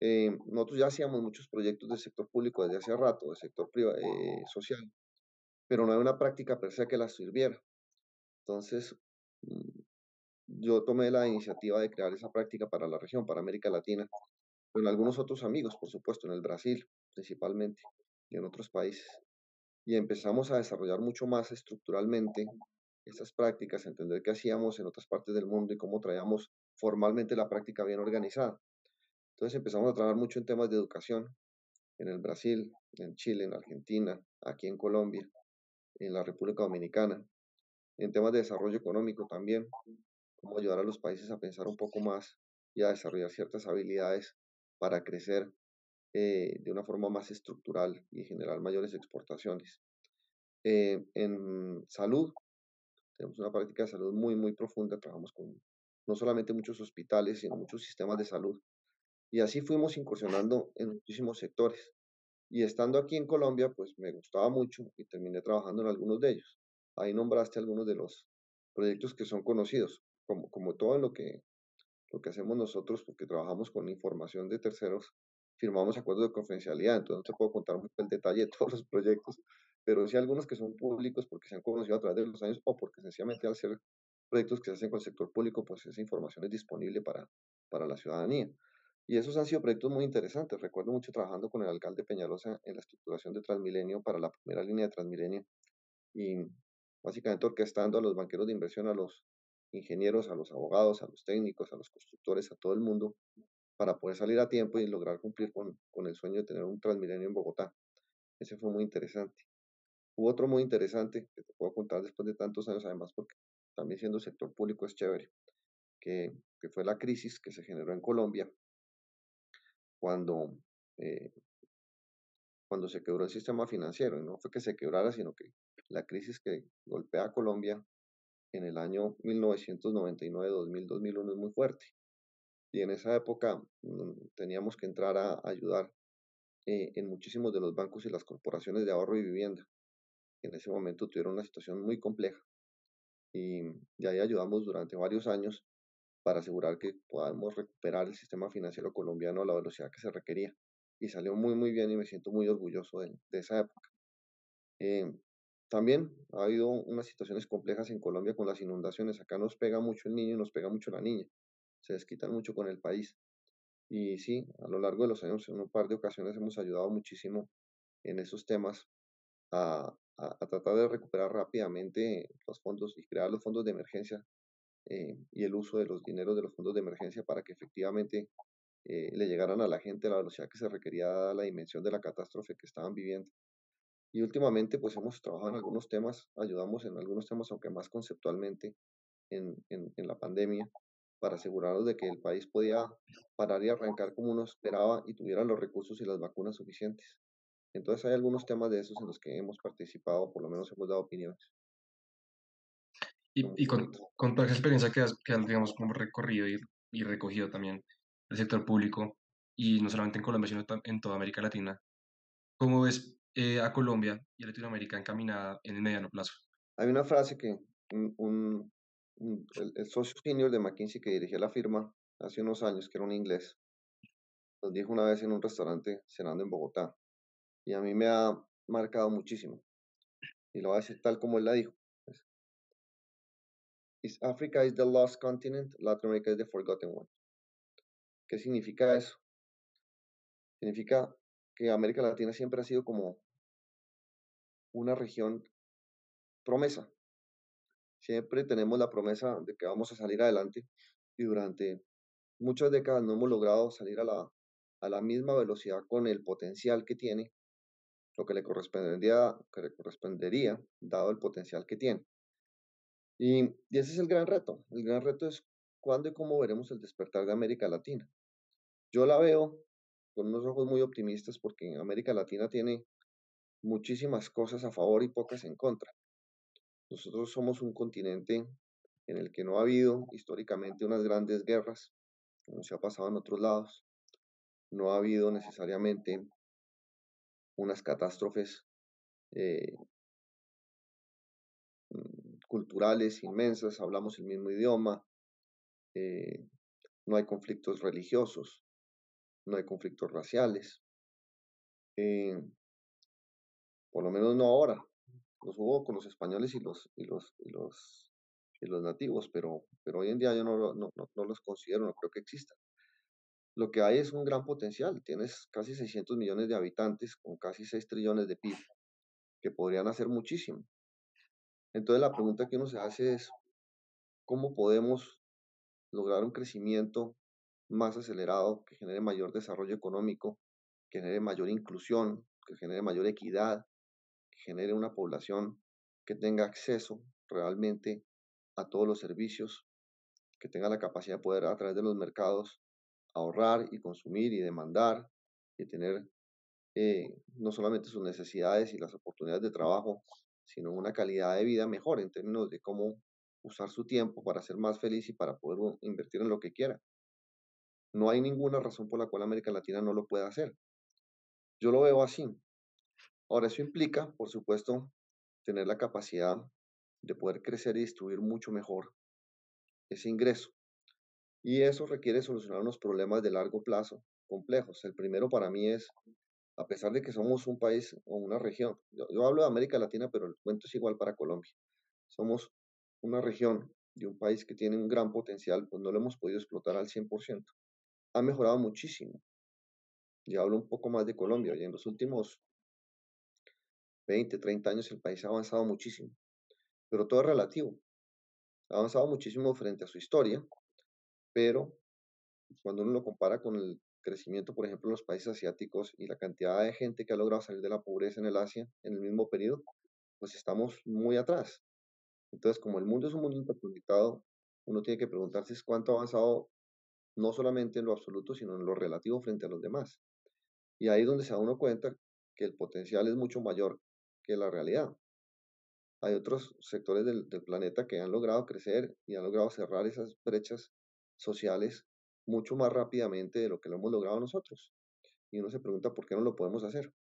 eh, nosotros ya hacíamos muchos proyectos del sector público desde hace rato, del sector privado, eh, social, pero no hay una práctica per se que la sirviera. Entonces, mm, yo tomé la iniciativa de crear esa práctica para la región, para América Latina, con algunos otros amigos, por supuesto, en el Brasil principalmente y en otros países. Y empezamos a desarrollar mucho más estructuralmente estas prácticas, entender qué hacíamos en otras partes del mundo y cómo traíamos formalmente la práctica bien organizada. Entonces empezamos a trabajar mucho en temas de educación en el Brasil, en Chile, en Argentina, aquí en Colombia, en la República Dominicana, en temas de desarrollo económico también, cómo ayudar a los países a pensar un poco más y a desarrollar ciertas habilidades para crecer eh, de una forma más estructural y generar mayores exportaciones. Eh, en salud, tenemos una práctica de salud muy, muy profunda, trabajamos con no solamente muchos hospitales, sino muchos sistemas de salud y así fuimos incursionando en muchísimos sectores. Y estando aquí en Colombia, pues me gustaba mucho y terminé trabajando en algunos de ellos. Ahí nombraste algunos de los proyectos que son conocidos, como, como todo lo que, lo que hacemos nosotros, porque trabajamos con información de terceros, firmamos acuerdos de confidencialidad, entonces no te puedo contar mucho el detalle de todos los proyectos, pero sí algunos que son públicos porque se han conocido a través de los años o porque sencillamente al ser proyectos que se hacen con el sector público, pues esa información es disponible para, para la ciudadanía. Y esos han sido proyectos muy interesantes. Recuerdo mucho trabajando con el alcalde Peñalosa en la estructuración de Transmilenio para la primera línea de Transmilenio y básicamente orquestando a los banqueros de inversión, a los ingenieros, a los abogados, a los técnicos, a los constructores, a todo el mundo para poder salir a tiempo y lograr cumplir con, con el sueño de tener un Transmilenio en Bogotá. Ese fue muy interesante. Hubo otro muy interesante que te puedo contar después de tantos años, además, porque también siendo sector público es chévere, que, que fue la crisis que se generó en Colombia cuando, eh, cuando se quebró el sistema financiero. Y no fue que se quebrara, sino que la crisis que golpea a Colombia en el año 1999, 2000, 2001 es muy fuerte. Y en esa época mm, teníamos que entrar a ayudar eh, en muchísimos de los bancos y las corporaciones de ahorro y vivienda. En ese momento tuvieron una situación muy compleja. Y, y ahí ayudamos durante varios años para asegurar que podamos recuperar el sistema financiero colombiano a la velocidad que se requería. Y salió muy, muy bien y me siento muy orgulloso de, esa época. Eh, también ha habido unas situaciones complejas en Colombia con las inundaciones. Acá nos pega mucho el niño y nos pega mucho la niña. Se desquitan mucho con el país. Y sí, a lo largo de los años, en un par de ocasiones hemos ayudado muchísimo en esos temas a, a tratar de recuperar rápidamente los fondos y crear los fondos de emergencia eh, y el uso de los dineros de los fondos de emergencia para que efectivamente eh, le llegaran a la gente a la velocidad que se requería dada la dimensión de la catástrofe que estaban viviendo. Y últimamente pues hemos trabajado en algunos temas, ayudamos en algunos temas, aunque más conceptualmente, en, en, la pandemia para asegurarnos de que el país podía parar y arrancar como uno esperaba y tuviera los recursos y las vacunas suficientes. Entonces hay algunos temas de esos en los que hemos participado, por lo menos hemos dado opiniones. Y, con, con, toda esa experiencia que has, que digamos, como recorrido y, y, recogido también el sector público, y no solamente en Colombia, sino en toda América Latina, ¿cómo ves eh, a Colombia y a Latinoamérica encaminada en el mediano plazo? Hay una frase que un, el, socio senior de McKinsey que dirigía la firma hace unos años, que era un inglés, nos dijo una vez en un restaurante cenando en Bogotá, y a mí me ha marcado muchísimo. Y lo voy a decir tal como él la dijo. Is Africa is the lost continent, Latin America is the forgotten one. ¿Qué significa eso? Significa que América Latina siempre ha sido como una región promesa. Siempre tenemos la promesa de que vamos a salir adelante y durante muchas décadas no hemos logrado salir a la, a misma velocidad con el potencial que tiene, lo que le correspondería, que le correspondería dado el potencial que tiene. Y, ese es el gran reto. El gran reto es cuándo y cómo veremos el despertar de América Latina. Yo la veo con unos ojos muy optimistas porque América Latina tiene muchísimas cosas a favor y pocas en contra. Nosotros somos un continente en el que no ha habido históricamente unas grandes guerras, como se ha pasado en otros lados. No ha habido necesariamente unas catástrofes eh, culturales inmensas, hablamos el mismo idioma, eh, no hay conflictos religiosos, no hay conflictos raciales, eh, por lo menos no ahora, los hubo con los españoles y los, y los, y los, y los nativos, pero, pero hoy en día yo no, no, no, los considero, no creo que existan. Lo que hay es un gran potencial, tienes casi 600 millones de habitantes con casi 6 trillones de PIB, que podrían hacer muchísimo. Entonces la pregunta que uno se hace es, ¿cómo podemos lograr un crecimiento más acelerado que genere mayor desarrollo económico, que genere mayor inclusión, que genere mayor equidad, que genere una población que tenga acceso realmente a todos los servicios, que tenga la capacidad de poder a través de los mercados ahorrar y consumir y demandar y tener eh, no solamente sus necesidades y las oportunidades de trabajo, sino una calidad de vida mejor en términos de cómo usar su tiempo para ser más feliz y para poder invertir en lo que quiera. No hay ninguna razón por la cual América Latina no lo pueda hacer. Yo lo veo así. Ahora, eso implica, por supuesto, tener la capacidad de poder crecer y distribuir mucho mejor ese ingreso. Y eso requiere solucionar unos problemas de largo plazo complejos. El primero para mí es a pesar de que somos un país o una región, yo, hablo de América Latina, pero el cuento es igual para Colombia. Somos una región de un país que tiene un gran potencial, pues no lo hemos podido explotar al 100%. Ha mejorado muchísimo. Ya hablo un poco más de Colombia, y en los últimos 20, 30 años el país ha avanzado muchísimo, pero todo es relativo. Ha avanzado muchísimo frente a su historia, pero cuando uno lo compara con el crecimiento, por ejemplo, en los países asiáticos y la cantidad de gente que ha logrado salir de la pobreza en el Asia en el mismo periodo, pues estamos muy atrás. Entonces, como el mundo es un mundo interconectado, uno tiene que preguntarse cuánto ha avanzado no solamente en lo absoluto, sino en lo relativo frente a los demás. Y ahí es donde se da uno cuenta que el potencial es mucho mayor que la realidad. Hay otros sectores del, del planeta que han logrado crecer y han logrado cerrar esas brechas sociales mucho más rápidamente de lo que lo hemos logrado nosotros. Y uno se pregunta por qué no lo podemos hacer.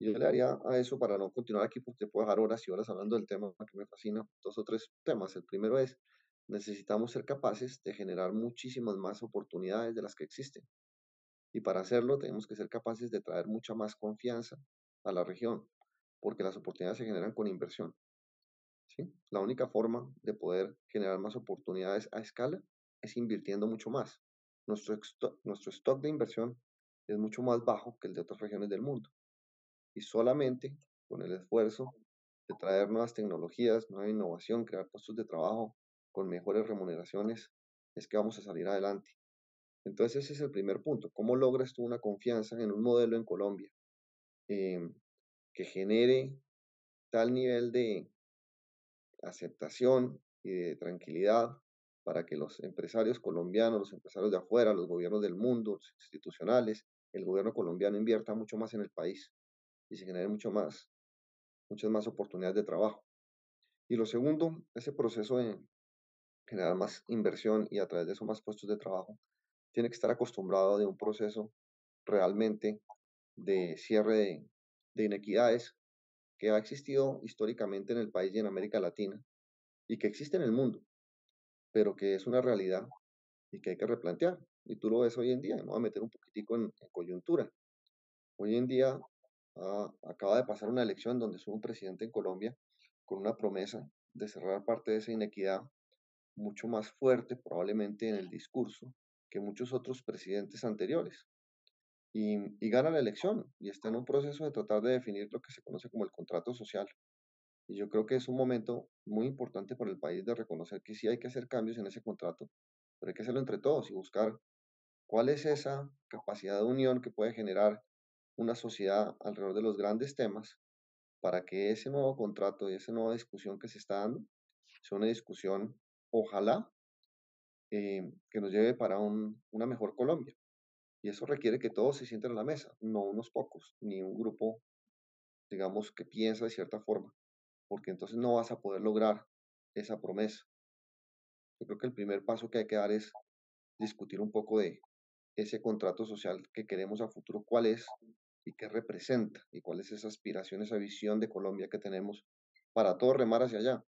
Yo le haría a eso para no continuar aquí, porque puedo dejar horas y horas hablando del tema que me fascina, dos o tres temas. El primero es, necesitamos ser capaces de generar muchísimas más oportunidades de las que existen. Y para hacerlo tenemos que ser capaces de traer mucha más confianza a la región, porque las oportunidades se generan con inversión. ¿sí? La única forma de poder generar más oportunidades a escala es invirtiendo mucho más. Nuestro, nuestro stock de inversión es mucho más bajo que el de otras regiones del mundo. Y solamente con el esfuerzo de traer nuevas tecnologías, nueva innovación, crear puestos de trabajo con mejores remuneraciones, es que vamos a salir adelante. Entonces ese es el primer punto. ¿Cómo logras tú una confianza en un modelo en Colombia em, que genere tal nivel de aceptación y de tranquilidad para que los empresarios colombianos, los empresarios de afuera, los gobiernos del mundo, los institucionales, el gobierno colombiano invierta mucho más en el país y se generen mucho más, muchas más oportunidades de trabajo. Y lo segundo, ese proceso de generar más inversión y a través de eso más puestos de trabajo, tiene que estar acostumbrado de un proceso realmente de cierre de, de inequidades que ha existido históricamente en el país y en América Latina y que existe en el mundo, pero que es una realidad y que hay que replantear. Y tú lo ves hoy en día, me voy a meter un poquitico en, coyuntura. Hoy en día ah, acaba de pasar una elección donde hubo un presidente en Colombia con una promesa de cerrar parte de esa inequidad mucho más fuerte probablemente en el discurso que muchos otros presidentes anteriores y, gana la elección y está en un proceso de tratar de definir lo que se conoce como el contrato social. Y yo creo que es un momento muy importante para el país de reconocer que sí hay que hacer cambios en ese contrato, pero hay que hacerlo entre todos y buscar cuál es esa capacidad de unión que puede generar una sociedad alrededor de los grandes temas para que ese nuevo contrato y esa nueva discusión que se está dando sea una discusión, ojalá, eh, que nos lleve para una mejor Colombia. Y eso requiere que todos se sienten a la mesa, no unos pocos, ni un grupo, digamos, que piensa de cierta forma, porque entonces no vas a poder lograr esa promesa. Yo creo que el primer paso que hay que dar es discutir un poco de ese contrato social que queremos a futuro, cuál es y qué representa, y cuál es esa aspiración, esa visión de Colombia que tenemos para todos remar hacia allá.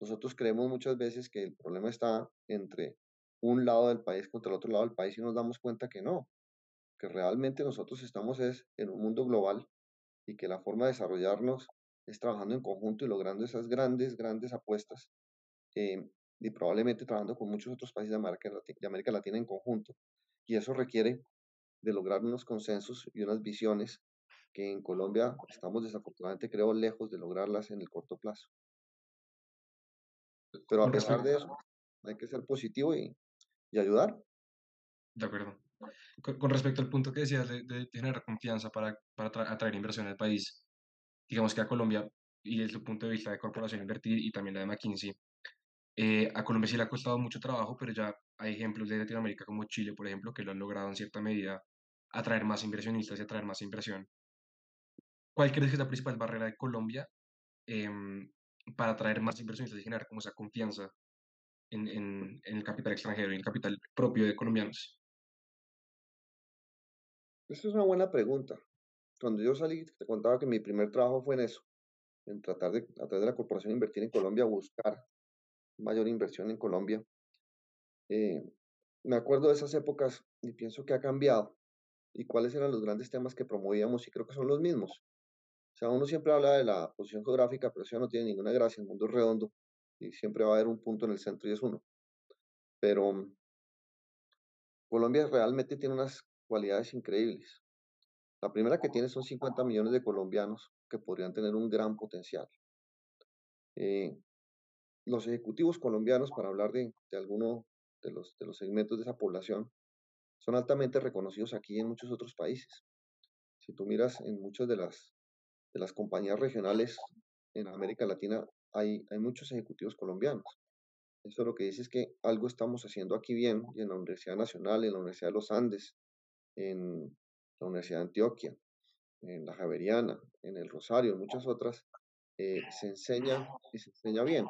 Nosotros creemos muchas veces que el problema está entre un lado del país contra el otro lado del país y nos damos cuenta que no, que realmente nosotros estamos es en un mundo global y que la forma de desarrollarnos es trabajando en conjunto y logrando esas grandes, grandes apuestas eh, y probablemente trabajando con muchos otros países de América, de América Latina en conjunto. Y eso requiere de lograr unos consensos y unas visiones que en Colombia estamos desafortunadamente, creo, lejos de lograrlas en el corto plazo. Pero a pesar de eso, hay que ser positivo y, y ayudar. De acuerdo. Con, respecto al punto que decías de, generar confianza para, para atraer inversión al país, digamos que a Colombia, y desde el punto de vista de corporación invertir y también la de McKinsey, eh, a Colombia sí le ha costado mucho trabajo, pero ya hay ejemplos de Latinoamérica como Chile, por ejemplo, que lo han logrado en cierta medida atraer más inversionistas y atraer más inversión. ¿Cuál crees que es la principal barrera de Colombia em, para atraer más inversionistas y generar como esa confianza en, en, en, el capital extranjero y el capital propio de colombianos? Esa es una buena pregunta. Cuando yo salí, te contaba que mi primer trabajo fue en eso, en tratar de, a través de la corporación invertir en Colombia, buscar mayor inversión en Colombia. Eh, me acuerdo de esas épocas y pienso que ha cambiado. ¿Y cuáles eran los grandes temas que promovíamos? Y creo que son los mismos. O sea, uno siempre habla de la posición geográfica, pero eso no tiene ninguna gracia. El mundo es redondo y siempre va a haber un punto en el centro y es uno. Pero mm, Colombia realmente tiene unas cualidades increíbles. La primera que tiene son 50 millones de colombianos que podrían tener un gran potencial. Eh, los ejecutivos colombianos, para hablar de, de alguno de los, de los segmentos de esa población, son altamente reconocidos aquí y en muchos otros países. Si tú miras en muchas de las, de las compañías regionales en América Latina, hay, hay muchos ejecutivos colombianos. Eso lo que dice es que algo estamos haciendo aquí bien, y en la Universidad Nacional, en la Universidad de los Andes, en la Universidad de Antioquia, en la Javeriana, en el Rosario, en muchas otras, eh, se enseña y se enseña bien.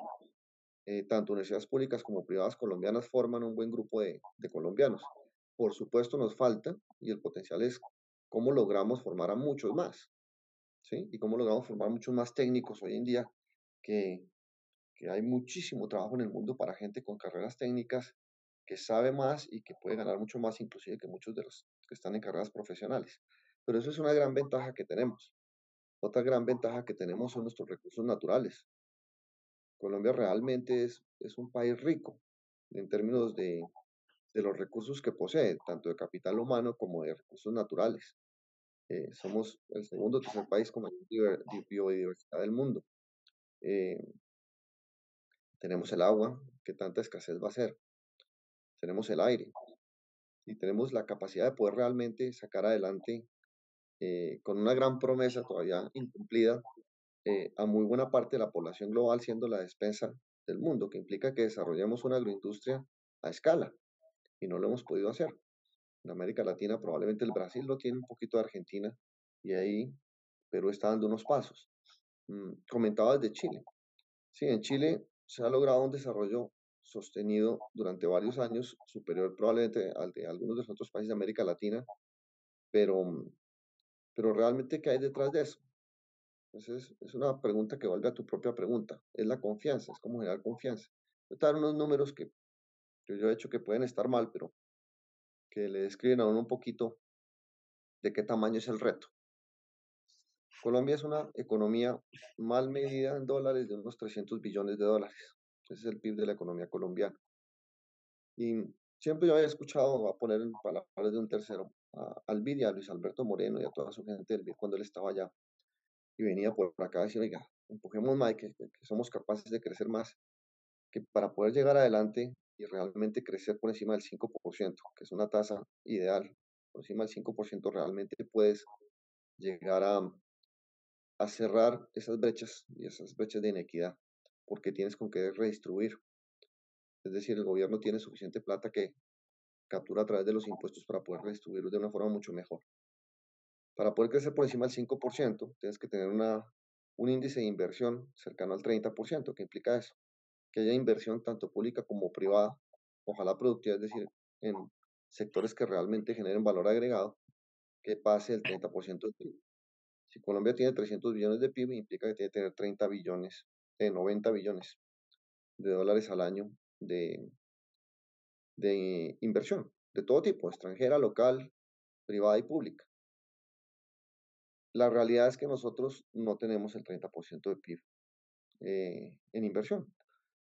Eh, tanto universidades públicas como privadas colombianas forman un buen grupo de, colombianos. Por supuesto nos falta y el potencial es cómo logramos formar a muchos más, ¿sí? Y cómo logramos formar muchos más técnicos hoy en día, que hay muchísimo trabajo en el mundo para gente con carreras técnicas que sabe más y que puede ganar mucho más inclusive que muchos de los que están en carreras profesionales. Pero eso es una gran ventaja que tenemos. Otra gran ventaja que tenemos son nuestros recursos naturales. Colombia realmente es, es un país rico en términos de, de los recursos que posee, tanto de capital humano como de recursos naturales. Eh, somos el segundo o tercer país con mayor biodiversidad del mundo. Eh, tenemos el agua, que tanta escasez va a ser tenemos el aire y tenemos la capacidad de poder realmente sacar adelante eh, con una gran promesa todavía incumplida eh, a muy buena parte de la población global, siendo la despensa del mundo, que implica que desarrollemos una agroindustria a escala y no lo hemos podido hacer. En América Latina probablemente el Brasil lo tiene un poquito de Argentina y ahí Perú está dando unos pasos. Mm, comentaba desde Chile. Sí, en Chile se ha logrado un desarrollo sostenido durante varios años, superior probablemente al de algunos de los otros países de América Latina, pero, pero realmente, ¿qué hay detrás de eso? Entonces, es una pregunta que vuelve a tu propia pregunta. Es la confianza, es cómo generar confianza. A dar unos números que, que yo he hecho que pueden estar mal, pero que le describen a uno un poquito de qué tamaño es el reto. Colombia es una economía mal medida en dólares de unos 300 billones de dólares. Ese es el PIB de la economía colombiana. Y siempre yo había escuchado, a poner en palabras de un tercero, a a Luis Alberto Moreno y a toda su gente del cuando él estaba allá. Y venía por acá a decir, oiga, empujemos más, que somos capaces de crecer más, que para poder llegar adelante y realmente crecer por encima del 5%, que es una tasa ideal, por encima del 5% realmente puedes llegar a, a cerrar esas brechas y esas brechas de inequidad, porque tienes con qué redistribuir. Es decir, el gobierno tiene suficiente plata que captura a través de los impuestos para poder redistribuirlos de una forma mucho mejor. Para poder crecer por encima del 5%, tienes que tener una, un índice de inversión cercano al 30%, que implica eso, que haya inversión tanto pública como privada, ojalá productiva, es decir, en sectores que realmente generen valor agregado, que pase el 30% del PIB. Si Colombia tiene 300 billones de PIB, implica que tiene que tener 30 billones, de 90 billones de dólares al año de, de inversión, de todo tipo, extranjera, local, privada y pública. La realidad es que nosotros no tenemos el 30% de PIB eh, en inversión.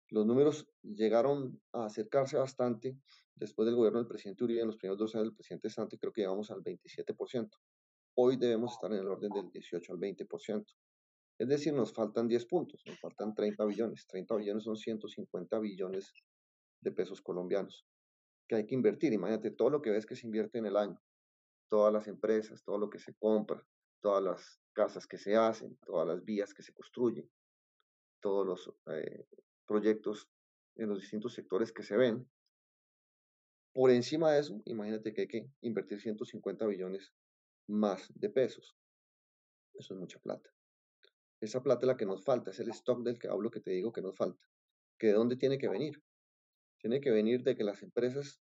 Los números llegaron a acercarse bastante después del gobierno del presidente Uribe, en los primeros dos años del presidente Santos, creo que llegamos al 27%. Hoy debemos estar en el orden del 18 al 20%. Es decir, nos faltan 10 puntos, nos faltan 30 billones. 30 billones son 150 billones de pesos colombianos que hay que invertir. Imagínate todo lo que ves que se invierte en el año, todas las empresas, todo lo que se compra, todas las casas que se hacen, todas las vías que se construyen, todos los eh, proyectos en los distintos sectores que se ven. Por encima de eso, imagínate que hay que invertir 150 billones más de pesos. Eso es mucha plata. Esa plata es la que nos falta, es el stock del que hablo que te digo que nos falta. ¿Que de dónde tiene que venir? Tiene que venir de que las empresas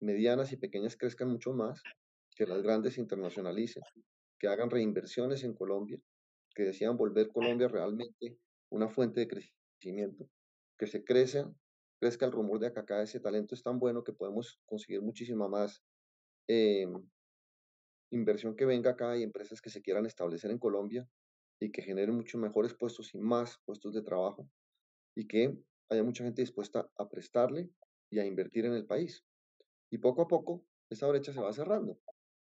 medianas y pequeñas crezcan mucho más, que las grandes internacionalicen, que hagan reinversiones en Colombia, que decidan volver Colombia realmente una fuente de crecimiento, que se crezca, crezca el rumor de que acá ese talento es tan bueno que podemos conseguir muchísima más eh, inversión que venga acá y empresas que se quieran establecer en Colombia y que generen muchos mejores puestos y más puestos de trabajo y que haya mucha gente dispuesta a prestarle y a invertir en el país. Y poco a poco esa brecha se va cerrando.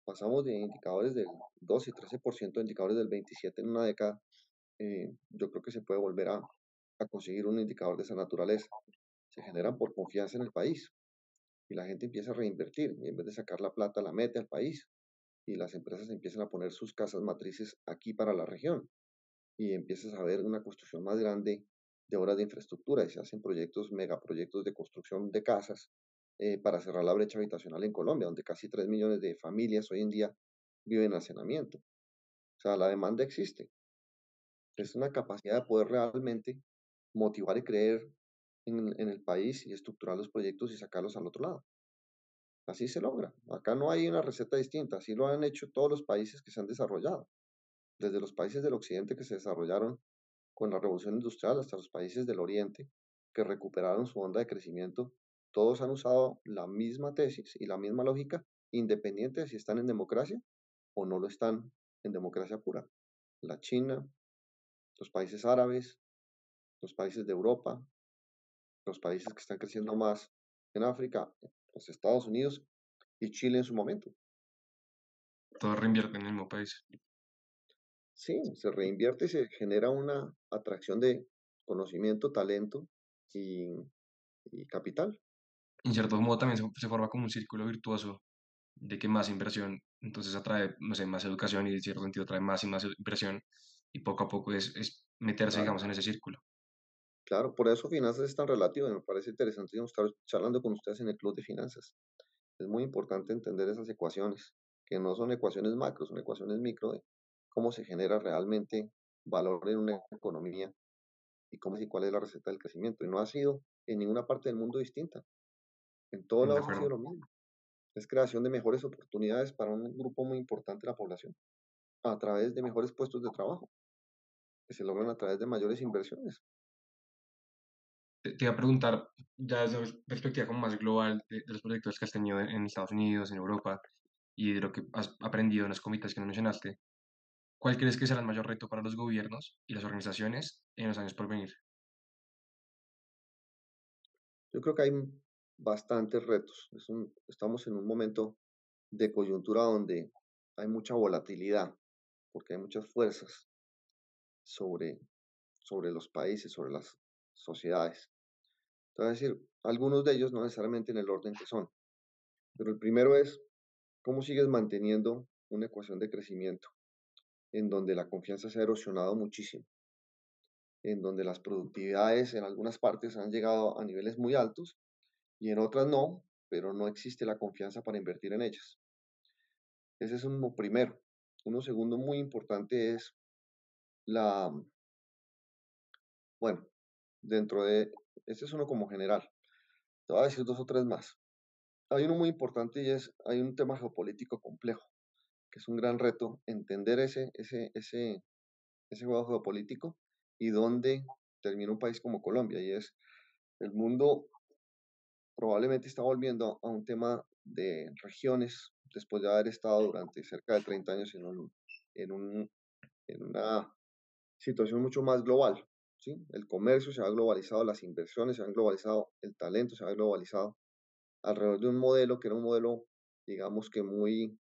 Pasamos de indicadores del 2 y 13% a indicadores del 27 en una década. Eh, yo creo que se puede volver a conseguir un indicador de esa naturaleza. Se generan por confianza en el país y la gente empieza a reinvertir y en vez de sacar la plata la mete al país y las empresas empiezan a poner sus casas matrices aquí para la región y empiezas a ver una construcción más grande de obras de infraestructura y se hacen proyectos, megaproyectos de construcción de casas eh, para cerrar la brecha habitacional en Colombia, donde casi 3 millones de familias hoy en día viven en hacinamiento. O sea, la demanda existe. Es una capacidad de poder realmente motivar y creer en, en el país y estructurar los proyectos y sacarlos al otro lado. Así se logra. Acá no hay una receta distinta, así lo han hecho todos los países que se han desarrollado, desde los países del occidente que se desarrollaron con la revolución industrial hasta los países del oriente que recuperaron su onda de crecimiento, todos han usado la misma tesis y la misma lógica, independiente de si están en democracia o no lo están en democracia pura. La China, los países árabes, los países de Europa, los países que están creciendo más en África, los Estados Unidos y Chile en su momento. Todo reinvierte en el mismo país. Sí, se reinvierte y se genera una atracción de conocimiento, talento y, capital. En cierto modo también se, forma como un círculo virtuoso de que más inversión entonces atrae, no sé, más educación y en cierto sentido atrae más y más inversión y poco a poco es, es meterse, digamos, en ese círculo. Claro, por eso finanzas es tan relativo y me parece interesante estar charlando con ustedes en el club de finanzas. Es muy importante entender esas ecuaciones, que no son ecuaciones macro, son ecuaciones micro de cómo se genera realmente valor en una economía y cómo y cuál es la receta del crecimiento. Y no ha sido en ninguna parte del mundo distinta. En todos lados ha sido lo mismo. Es creación de mejores oportunidades para un grupo muy importante de la población a través de mejores puestos de trabajo que se logran a través de mayores inversiones. Te, iba a preguntar, ya desde una perspectiva como más global de, de los proyectos que has tenido en, en Estados Unidos, en Europa y de lo que has aprendido en las comités que nos mencionaste, ¿cuál crees que será el mayor reto para los gobiernos y las organizaciones en los años por venir? Yo creo que hay bastantes retos. Es un- estamos en un momento de coyuntura donde hay mucha volatilidad, porque hay muchas fuerzas sobre, sobre los países, sobre las sociedades. Voy a decir, algunos de ellos no necesariamente en el orden que son, pero el primero es cómo sigues manteniendo una ecuación de crecimiento en donde la confianza se ha erosionado muchísimo, en donde las productividades en algunas partes han llegado a niveles muy altos y en otras no, pero no existe la confianza para invertir en ellas. Ese es uno primero. Uno segundo muy importante es la, bueno, dentro de, este es uno como general. Te voy a decir dos o tres más. Hay uno muy importante y es, hay un tema geopolítico complejo, que es un gran reto entender ese, ese, ese, ese juego geopolítico y dónde termina un país como Colombia. Y es, el mundo probablemente está volviendo a un tema de regiones después de haber estado durante cerca de 30 años en, un, en, un, en una situación mucho más global. ¿Sí? El comercio se ha globalizado, las inversiones se han globalizado, el talento se ha globalizado alrededor de un modelo que era un modelo, digamos que muy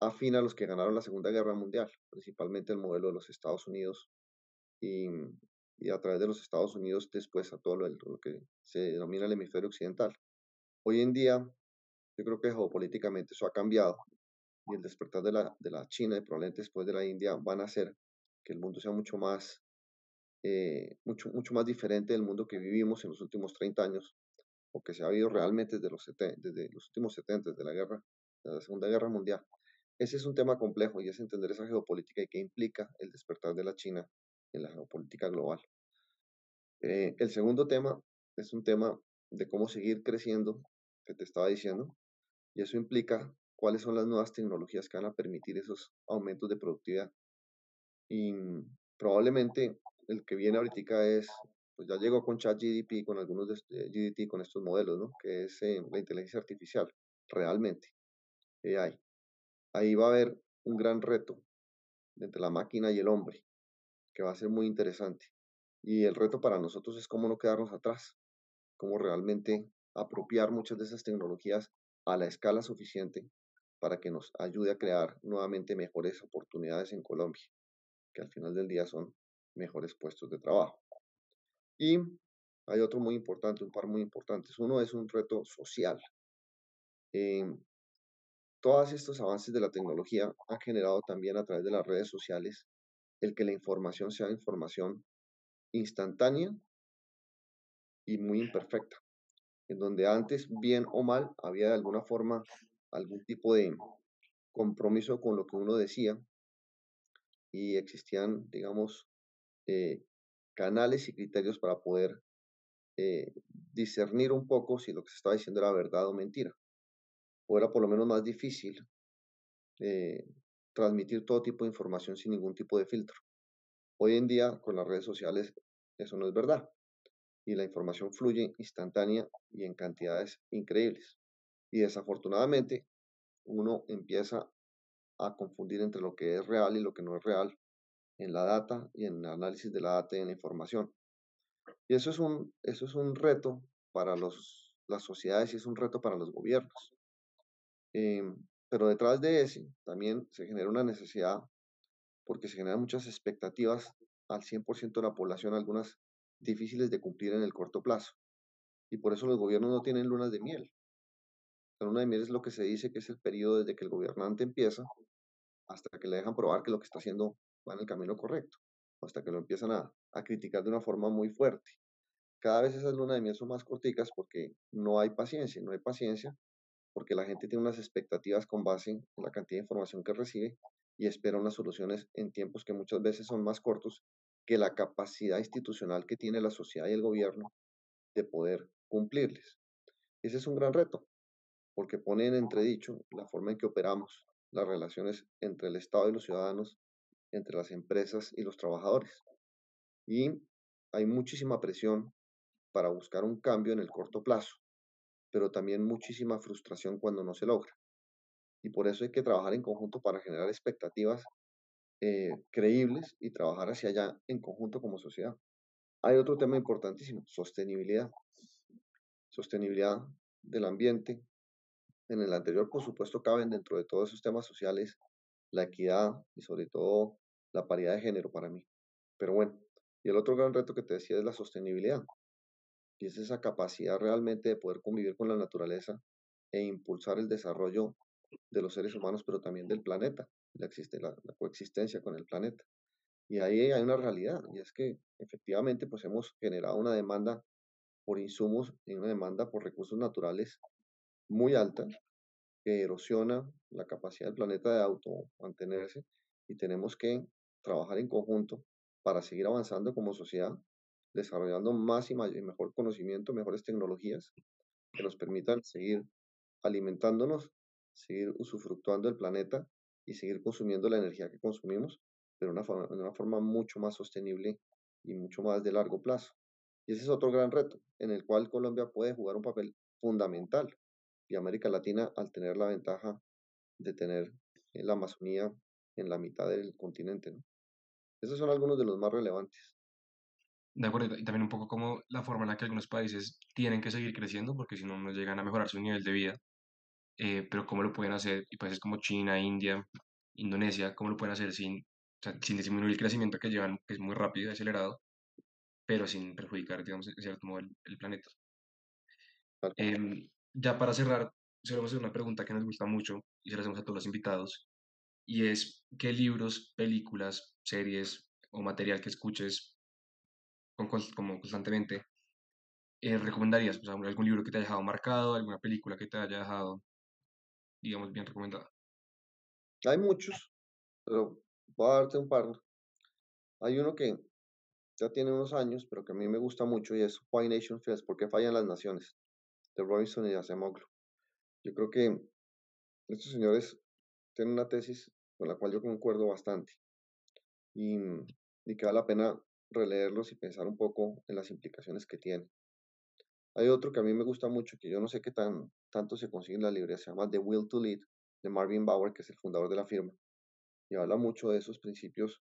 afín a los que ganaron la Segunda Guerra Mundial, principalmente el modelo de los Estados Unidos y, a través de los Estados Unidos después a todo lo, lo, que se denomina el hemisferio occidental. Hoy en día, yo creo que geopolíticamente eso ha cambiado y el despertar de la, de la China y probablemente después de la India van a hacer que el mundo sea mucho más, eh, mucho, mucho más diferente del mundo que vivimos en los últimos 30 años o que se ha habido realmente desde los, desde los últimos 70, desde la guerra, de la Segunda Guerra Mundial. Ese es un tema complejo y es entender esa geopolítica y qué implica el despertar de la China en la geopolítica global. Eh, el segundo tema es un tema de cómo seguir creciendo, que te estaba diciendo, y eso implica cuáles son las nuevas tecnologías que van a permitir esos aumentos de productividad. Y probablemente el que viene ahorita es, pues ya llegó con ChatGDP, con algunos de GDT, con estos modelos, ¿no? Que es eh, la inteligencia artificial, realmente, AI. Ahí va a haber un gran reto entre la máquina y el hombre, que va a ser muy interesante. Y el reto para nosotros es cómo no quedarnos atrás, cómo realmente apropiar muchas de esas tecnologías a la escala suficiente para que nos ayude a crear nuevamente mejores oportunidades en Colombia, que al final del día son mejores puestos de trabajo. Y hay otro muy importante, un par muy importantes. Uno es un reto social. Eh, todos estos avances de la tecnología han generado también a través de las redes sociales el que la información sea información instantánea y muy imperfecta, en donde antes, bien o mal, había de alguna forma algún tipo de compromiso con lo que uno decía y existían, digamos, eh, canales y criterios para poder eh, discernir un poco si lo que se estaba diciendo era verdad o mentira, o era por lo menos más difícil eh, transmitir todo tipo de información sin ningún tipo de filtro. Hoy en día, con las redes sociales, eso no es verdad. Y la información fluye instantánea y en cantidades increíbles. Y desafortunadamente, uno empieza a confundir entre lo que es real y lo que no es real en la data y en el análisis de la data y en la información. Y eso es un, eso es un reto para los, las sociedades y es un reto para los gobiernos. Eh, pero detrás de ese también se genera una necesidad porque se generan muchas expectativas al 100% de la población, algunas difíciles de cumplir en el corto plazo. Y por eso los gobiernos no tienen lunas de miel. La luna de miel es lo que se dice que es el periodo desde que el gobernante empieza hasta que le dejan probar que lo que está haciendo va en el camino correcto, hasta que lo empiezan a, a criticar de una forma muy fuerte. cada vez esas lunas de miel son más corticas porque no hay paciencia, no hay paciencia porque la gente tiene unas expectativas con base en la cantidad de información que recibe y espera unas soluciones en tiempos que muchas veces son más cortos que la capacidad institucional que tiene la sociedad y el gobierno de poder cumplirles. Ese es un gran reto, porque pone en entredicho la forma en que operamos, las relaciones entre el Estado y los ciudadanos, entre las empresas y los trabajadores. Y hay muchísima presión para buscar un cambio en el corto plazo, pero también muchísima frustración cuando no se logra. Y por eso hay que trabajar en conjunto para generar expectativas eh, creíbles y trabajar hacia allá en conjunto como sociedad. Hay otro tema importantísimo, sostenibilidad. Sostenibilidad del ambiente. En el anterior, por supuesto, caben dentro de todos esos temas sociales la equidad y sobre todo la paridad de género para mí. Pero bueno, y el otro gran reto que te decía es la sostenibilidad. Y es esa capacidad realmente de poder convivir con la naturaleza e impulsar el desarrollo de los seres humanos, pero también del planeta, la, existe, la, coexistencia con el planeta. Y ahí hay una realidad, y es que efectivamente pues hemos generado una demanda por insumos y una demanda por recursos naturales muy alta, que erosiona la capacidad del planeta de auto mantenerse y tenemos que trabajar en conjunto para seguir avanzando como sociedad, desarrollando más y, mejor conocimiento, mejores tecnologías que nos permitan seguir alimentándonos seguir usufructuando el planeta y seguir consumiendo la energía que consumimos, pero de una forma, una forma mucho más sostenible y mucho más de largo plazo. Y ese es otro gran reto en el cual Colombia puede jugar un papel fundamental y América Latina al tener la ventaja de tener la Amazonía en la mitad del continente. ¿no? Esos son algunos de los más relevantes. De acuerdo, y también un poco como la forma en la que algunos países tienen que seguir creciendo, porque si no, no llegan a mejorar su nivel de vida eh, pero cómo lo pueden hacer, y países como China, India, Indonesia, cómo lo pueden hacer sin, sin disminuir el crecimiento que llevan, que es muy rápido y acelerado, pero sin perjudicar, digamos, en cierto modo, el, planeta. Em, ya para cerrar, solo vamos a hacer una pregunta que nos gusta mucho y se la hacemos a todos los invitados, y es, ¿qué libros, películas, series o material que escuches como constantemente eh, recomendarías? O sea, algún libro que te haya dejado marcado, alguna película que te haya dejado digamos, bien recomendada? Hay muchos, pero voy a darte un par. Hay uno que ya tiene unos años, pero que a mí me gusta mucho y es Why Nation Fails, ¿Por qué fallan las naciones? De Robinson y Acemoglu. Yo creo que estos señores tienen una tesis con la cual yo concuerdo bastante y, y que vale la pena releerlos y pensar un poco en las implicaciones que tienen. Hay otro que a mí me gusta mucho, que yo no sé qué tan, tanto se consigue en la librería, se llama The Will to Lead, de Marvin Bauer, que es el fundador de la firma, y habla mucho de esos principios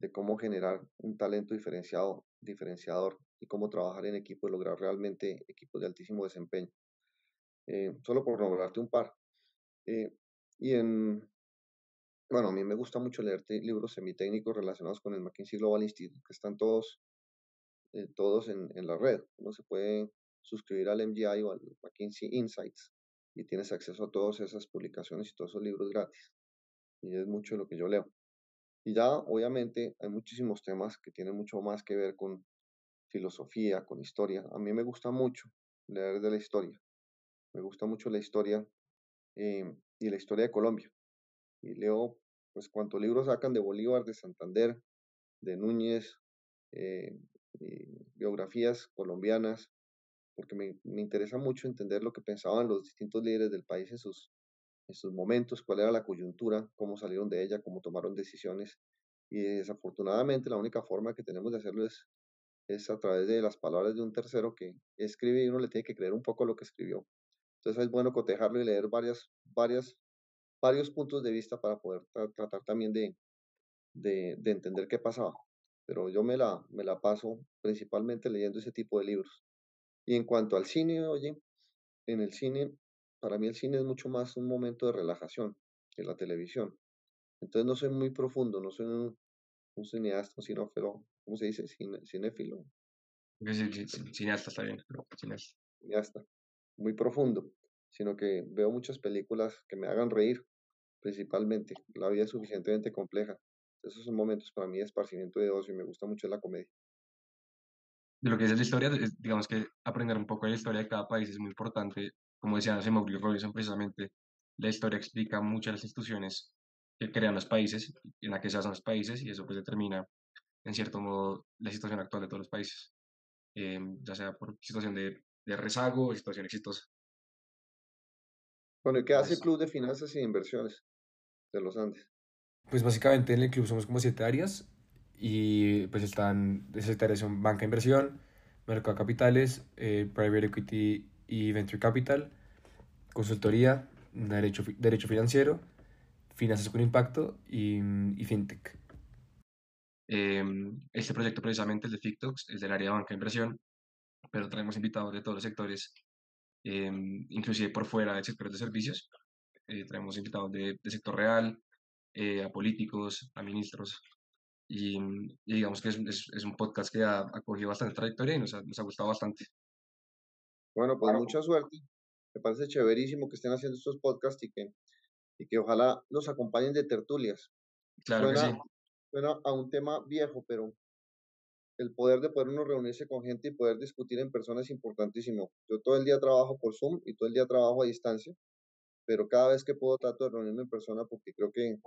de cómo generar un talento diferenciado, diferenciador y cómo trabajar en equipo y lograr realmente equipos de altísimo desempeño. Eh, solo por nombrarte un par. Eh, y en, bueno, a mí me gusta mucho leer libros semitécnicos relacionados con el McKinsey Global Institute, que están todos, eh, todos en, la red. Uno se puede suscribir al MGI o al McKinsey Insights y tienes acceso a todas esas publicaciones y todos esos libros gratis. Y es mucho lo que yo leo. Y ya, obviamente, hay muchísimos temas que tienen mucho más que ver con filosofía, con historia. A mí me gusta mucho leer de la historia. Me gusta mucho la historia eh, y la historia de Colombia. Y leo, pues, cuántos libros sacan de Bolívar, de Santander, de Núñez, eh, biografías colombianas, porque me, me, interesa mucho entender lo que pensaban los distintos líderes del país en sus, en sus momentos, cuál era la coyuntura, cómo salieron de ella, cómo tomaron decisiones. Y desafortunadamente la única forma que tenemos de hacerlo es, es a través de las palabras de un tercero que escribe y uno le tiene que creer un poco lo que escribió. Entonces es bueno cotejarlo y leer varias, varias, varios puntos de vista para poder tratar también de, de, de entender qué pasaba. Pero yo me la, me la paso principalmente leyendo ese tipo de libros. Y en cuanto al cine, oye, en el cine, para mí el cine es mucho más un momento de relajación que la televisión. Entonces no soy muy profundo, no soy un, cineasta, un cinófilo, ¿cómo se dice? Cine, cinéfilo. cineasta está bien, cineasta. Cineasta, muy profundo, sino que veo muchas películas que me hagan reír, principalmente. La vida es suficientemente compleja. Esos son momentos para mí de esparcimiento de ocio y me gusta mucho la comedia. de lo que es la historia, digamos que aprender un poco de la historia de cada país es muy importante. Como decía Mauricio Robinson, precisamente, la historia explica muchas de las instituciones que crean los países, en la que se hacen los países, y eso pues determina, en cierto modo, la situación actual de todos los países, em, ya sea por situación de, de rezago o situación exitosa. Bueno, ¿y qué hace el Club de Finanzas e Inversiones de los Andes? Pues básicamente en el club somos como siete áreas y pues están, esas áreas son banca inversión, mercado de capitales, eh, private equity y venture capital, consultoría, derecho, derecho financiero, finanzas con impacto y, y fintech. Em, este proyecto precisamente, el de TikToks, es del área de banca inversión, pero traemos invitados de todos los sectores, em, inclusive por fuera del sector de servicios. Eh, traemos invitados de, de sector real, eh, a políticos, a ministros. Y, digamos que es, es, un podcast que ha, ha, cogido bastante trayectoria y nos ha, nos ha gustado bastante. Bueno, pues mucha suerte. Me parece chéverísimo que estén haciendo estos podcasts y que, y que ojalá nos acompañen de tertulias. Claro suena, que sí. Suena a un tema viejo, pero el poder de poder uno reunirse con gente y poder discutir en persona es importantísimo. Yo todo el día trabajo por Zoom y todo el día trabajo a distancia, pero cada vez que puedo trato de reunirme en persona porque creo que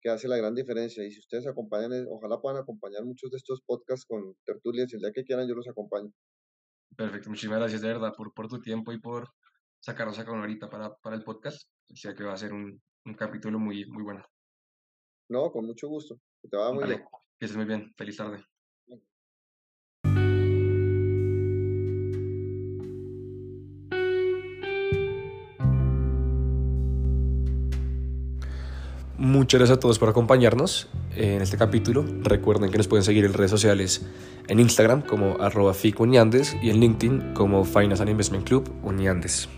que hace la gran diferencia. Y si ustedes acompañan, eh, ojalá puedan acompañar muchos de estos podcasts con tertulias, el día que quieran yo los acompaño. Perfecto, muchísimas gracias de verdad por, por tu tiempo y por sacarnos acá una horita para, para el podcast. O sea que va a ser un, un capítulo muy, muy bueno. No, con mucho gusto. Que te va muy bien. Que estés muy bien. Feliz tarde. Muchas gracias a todos por acompañarnos en este capítulo. Recuerden que nos pueden seguir en redes sociales en Instagram como arroba y en LinkedIn como Finance and Investment Club Uniandes.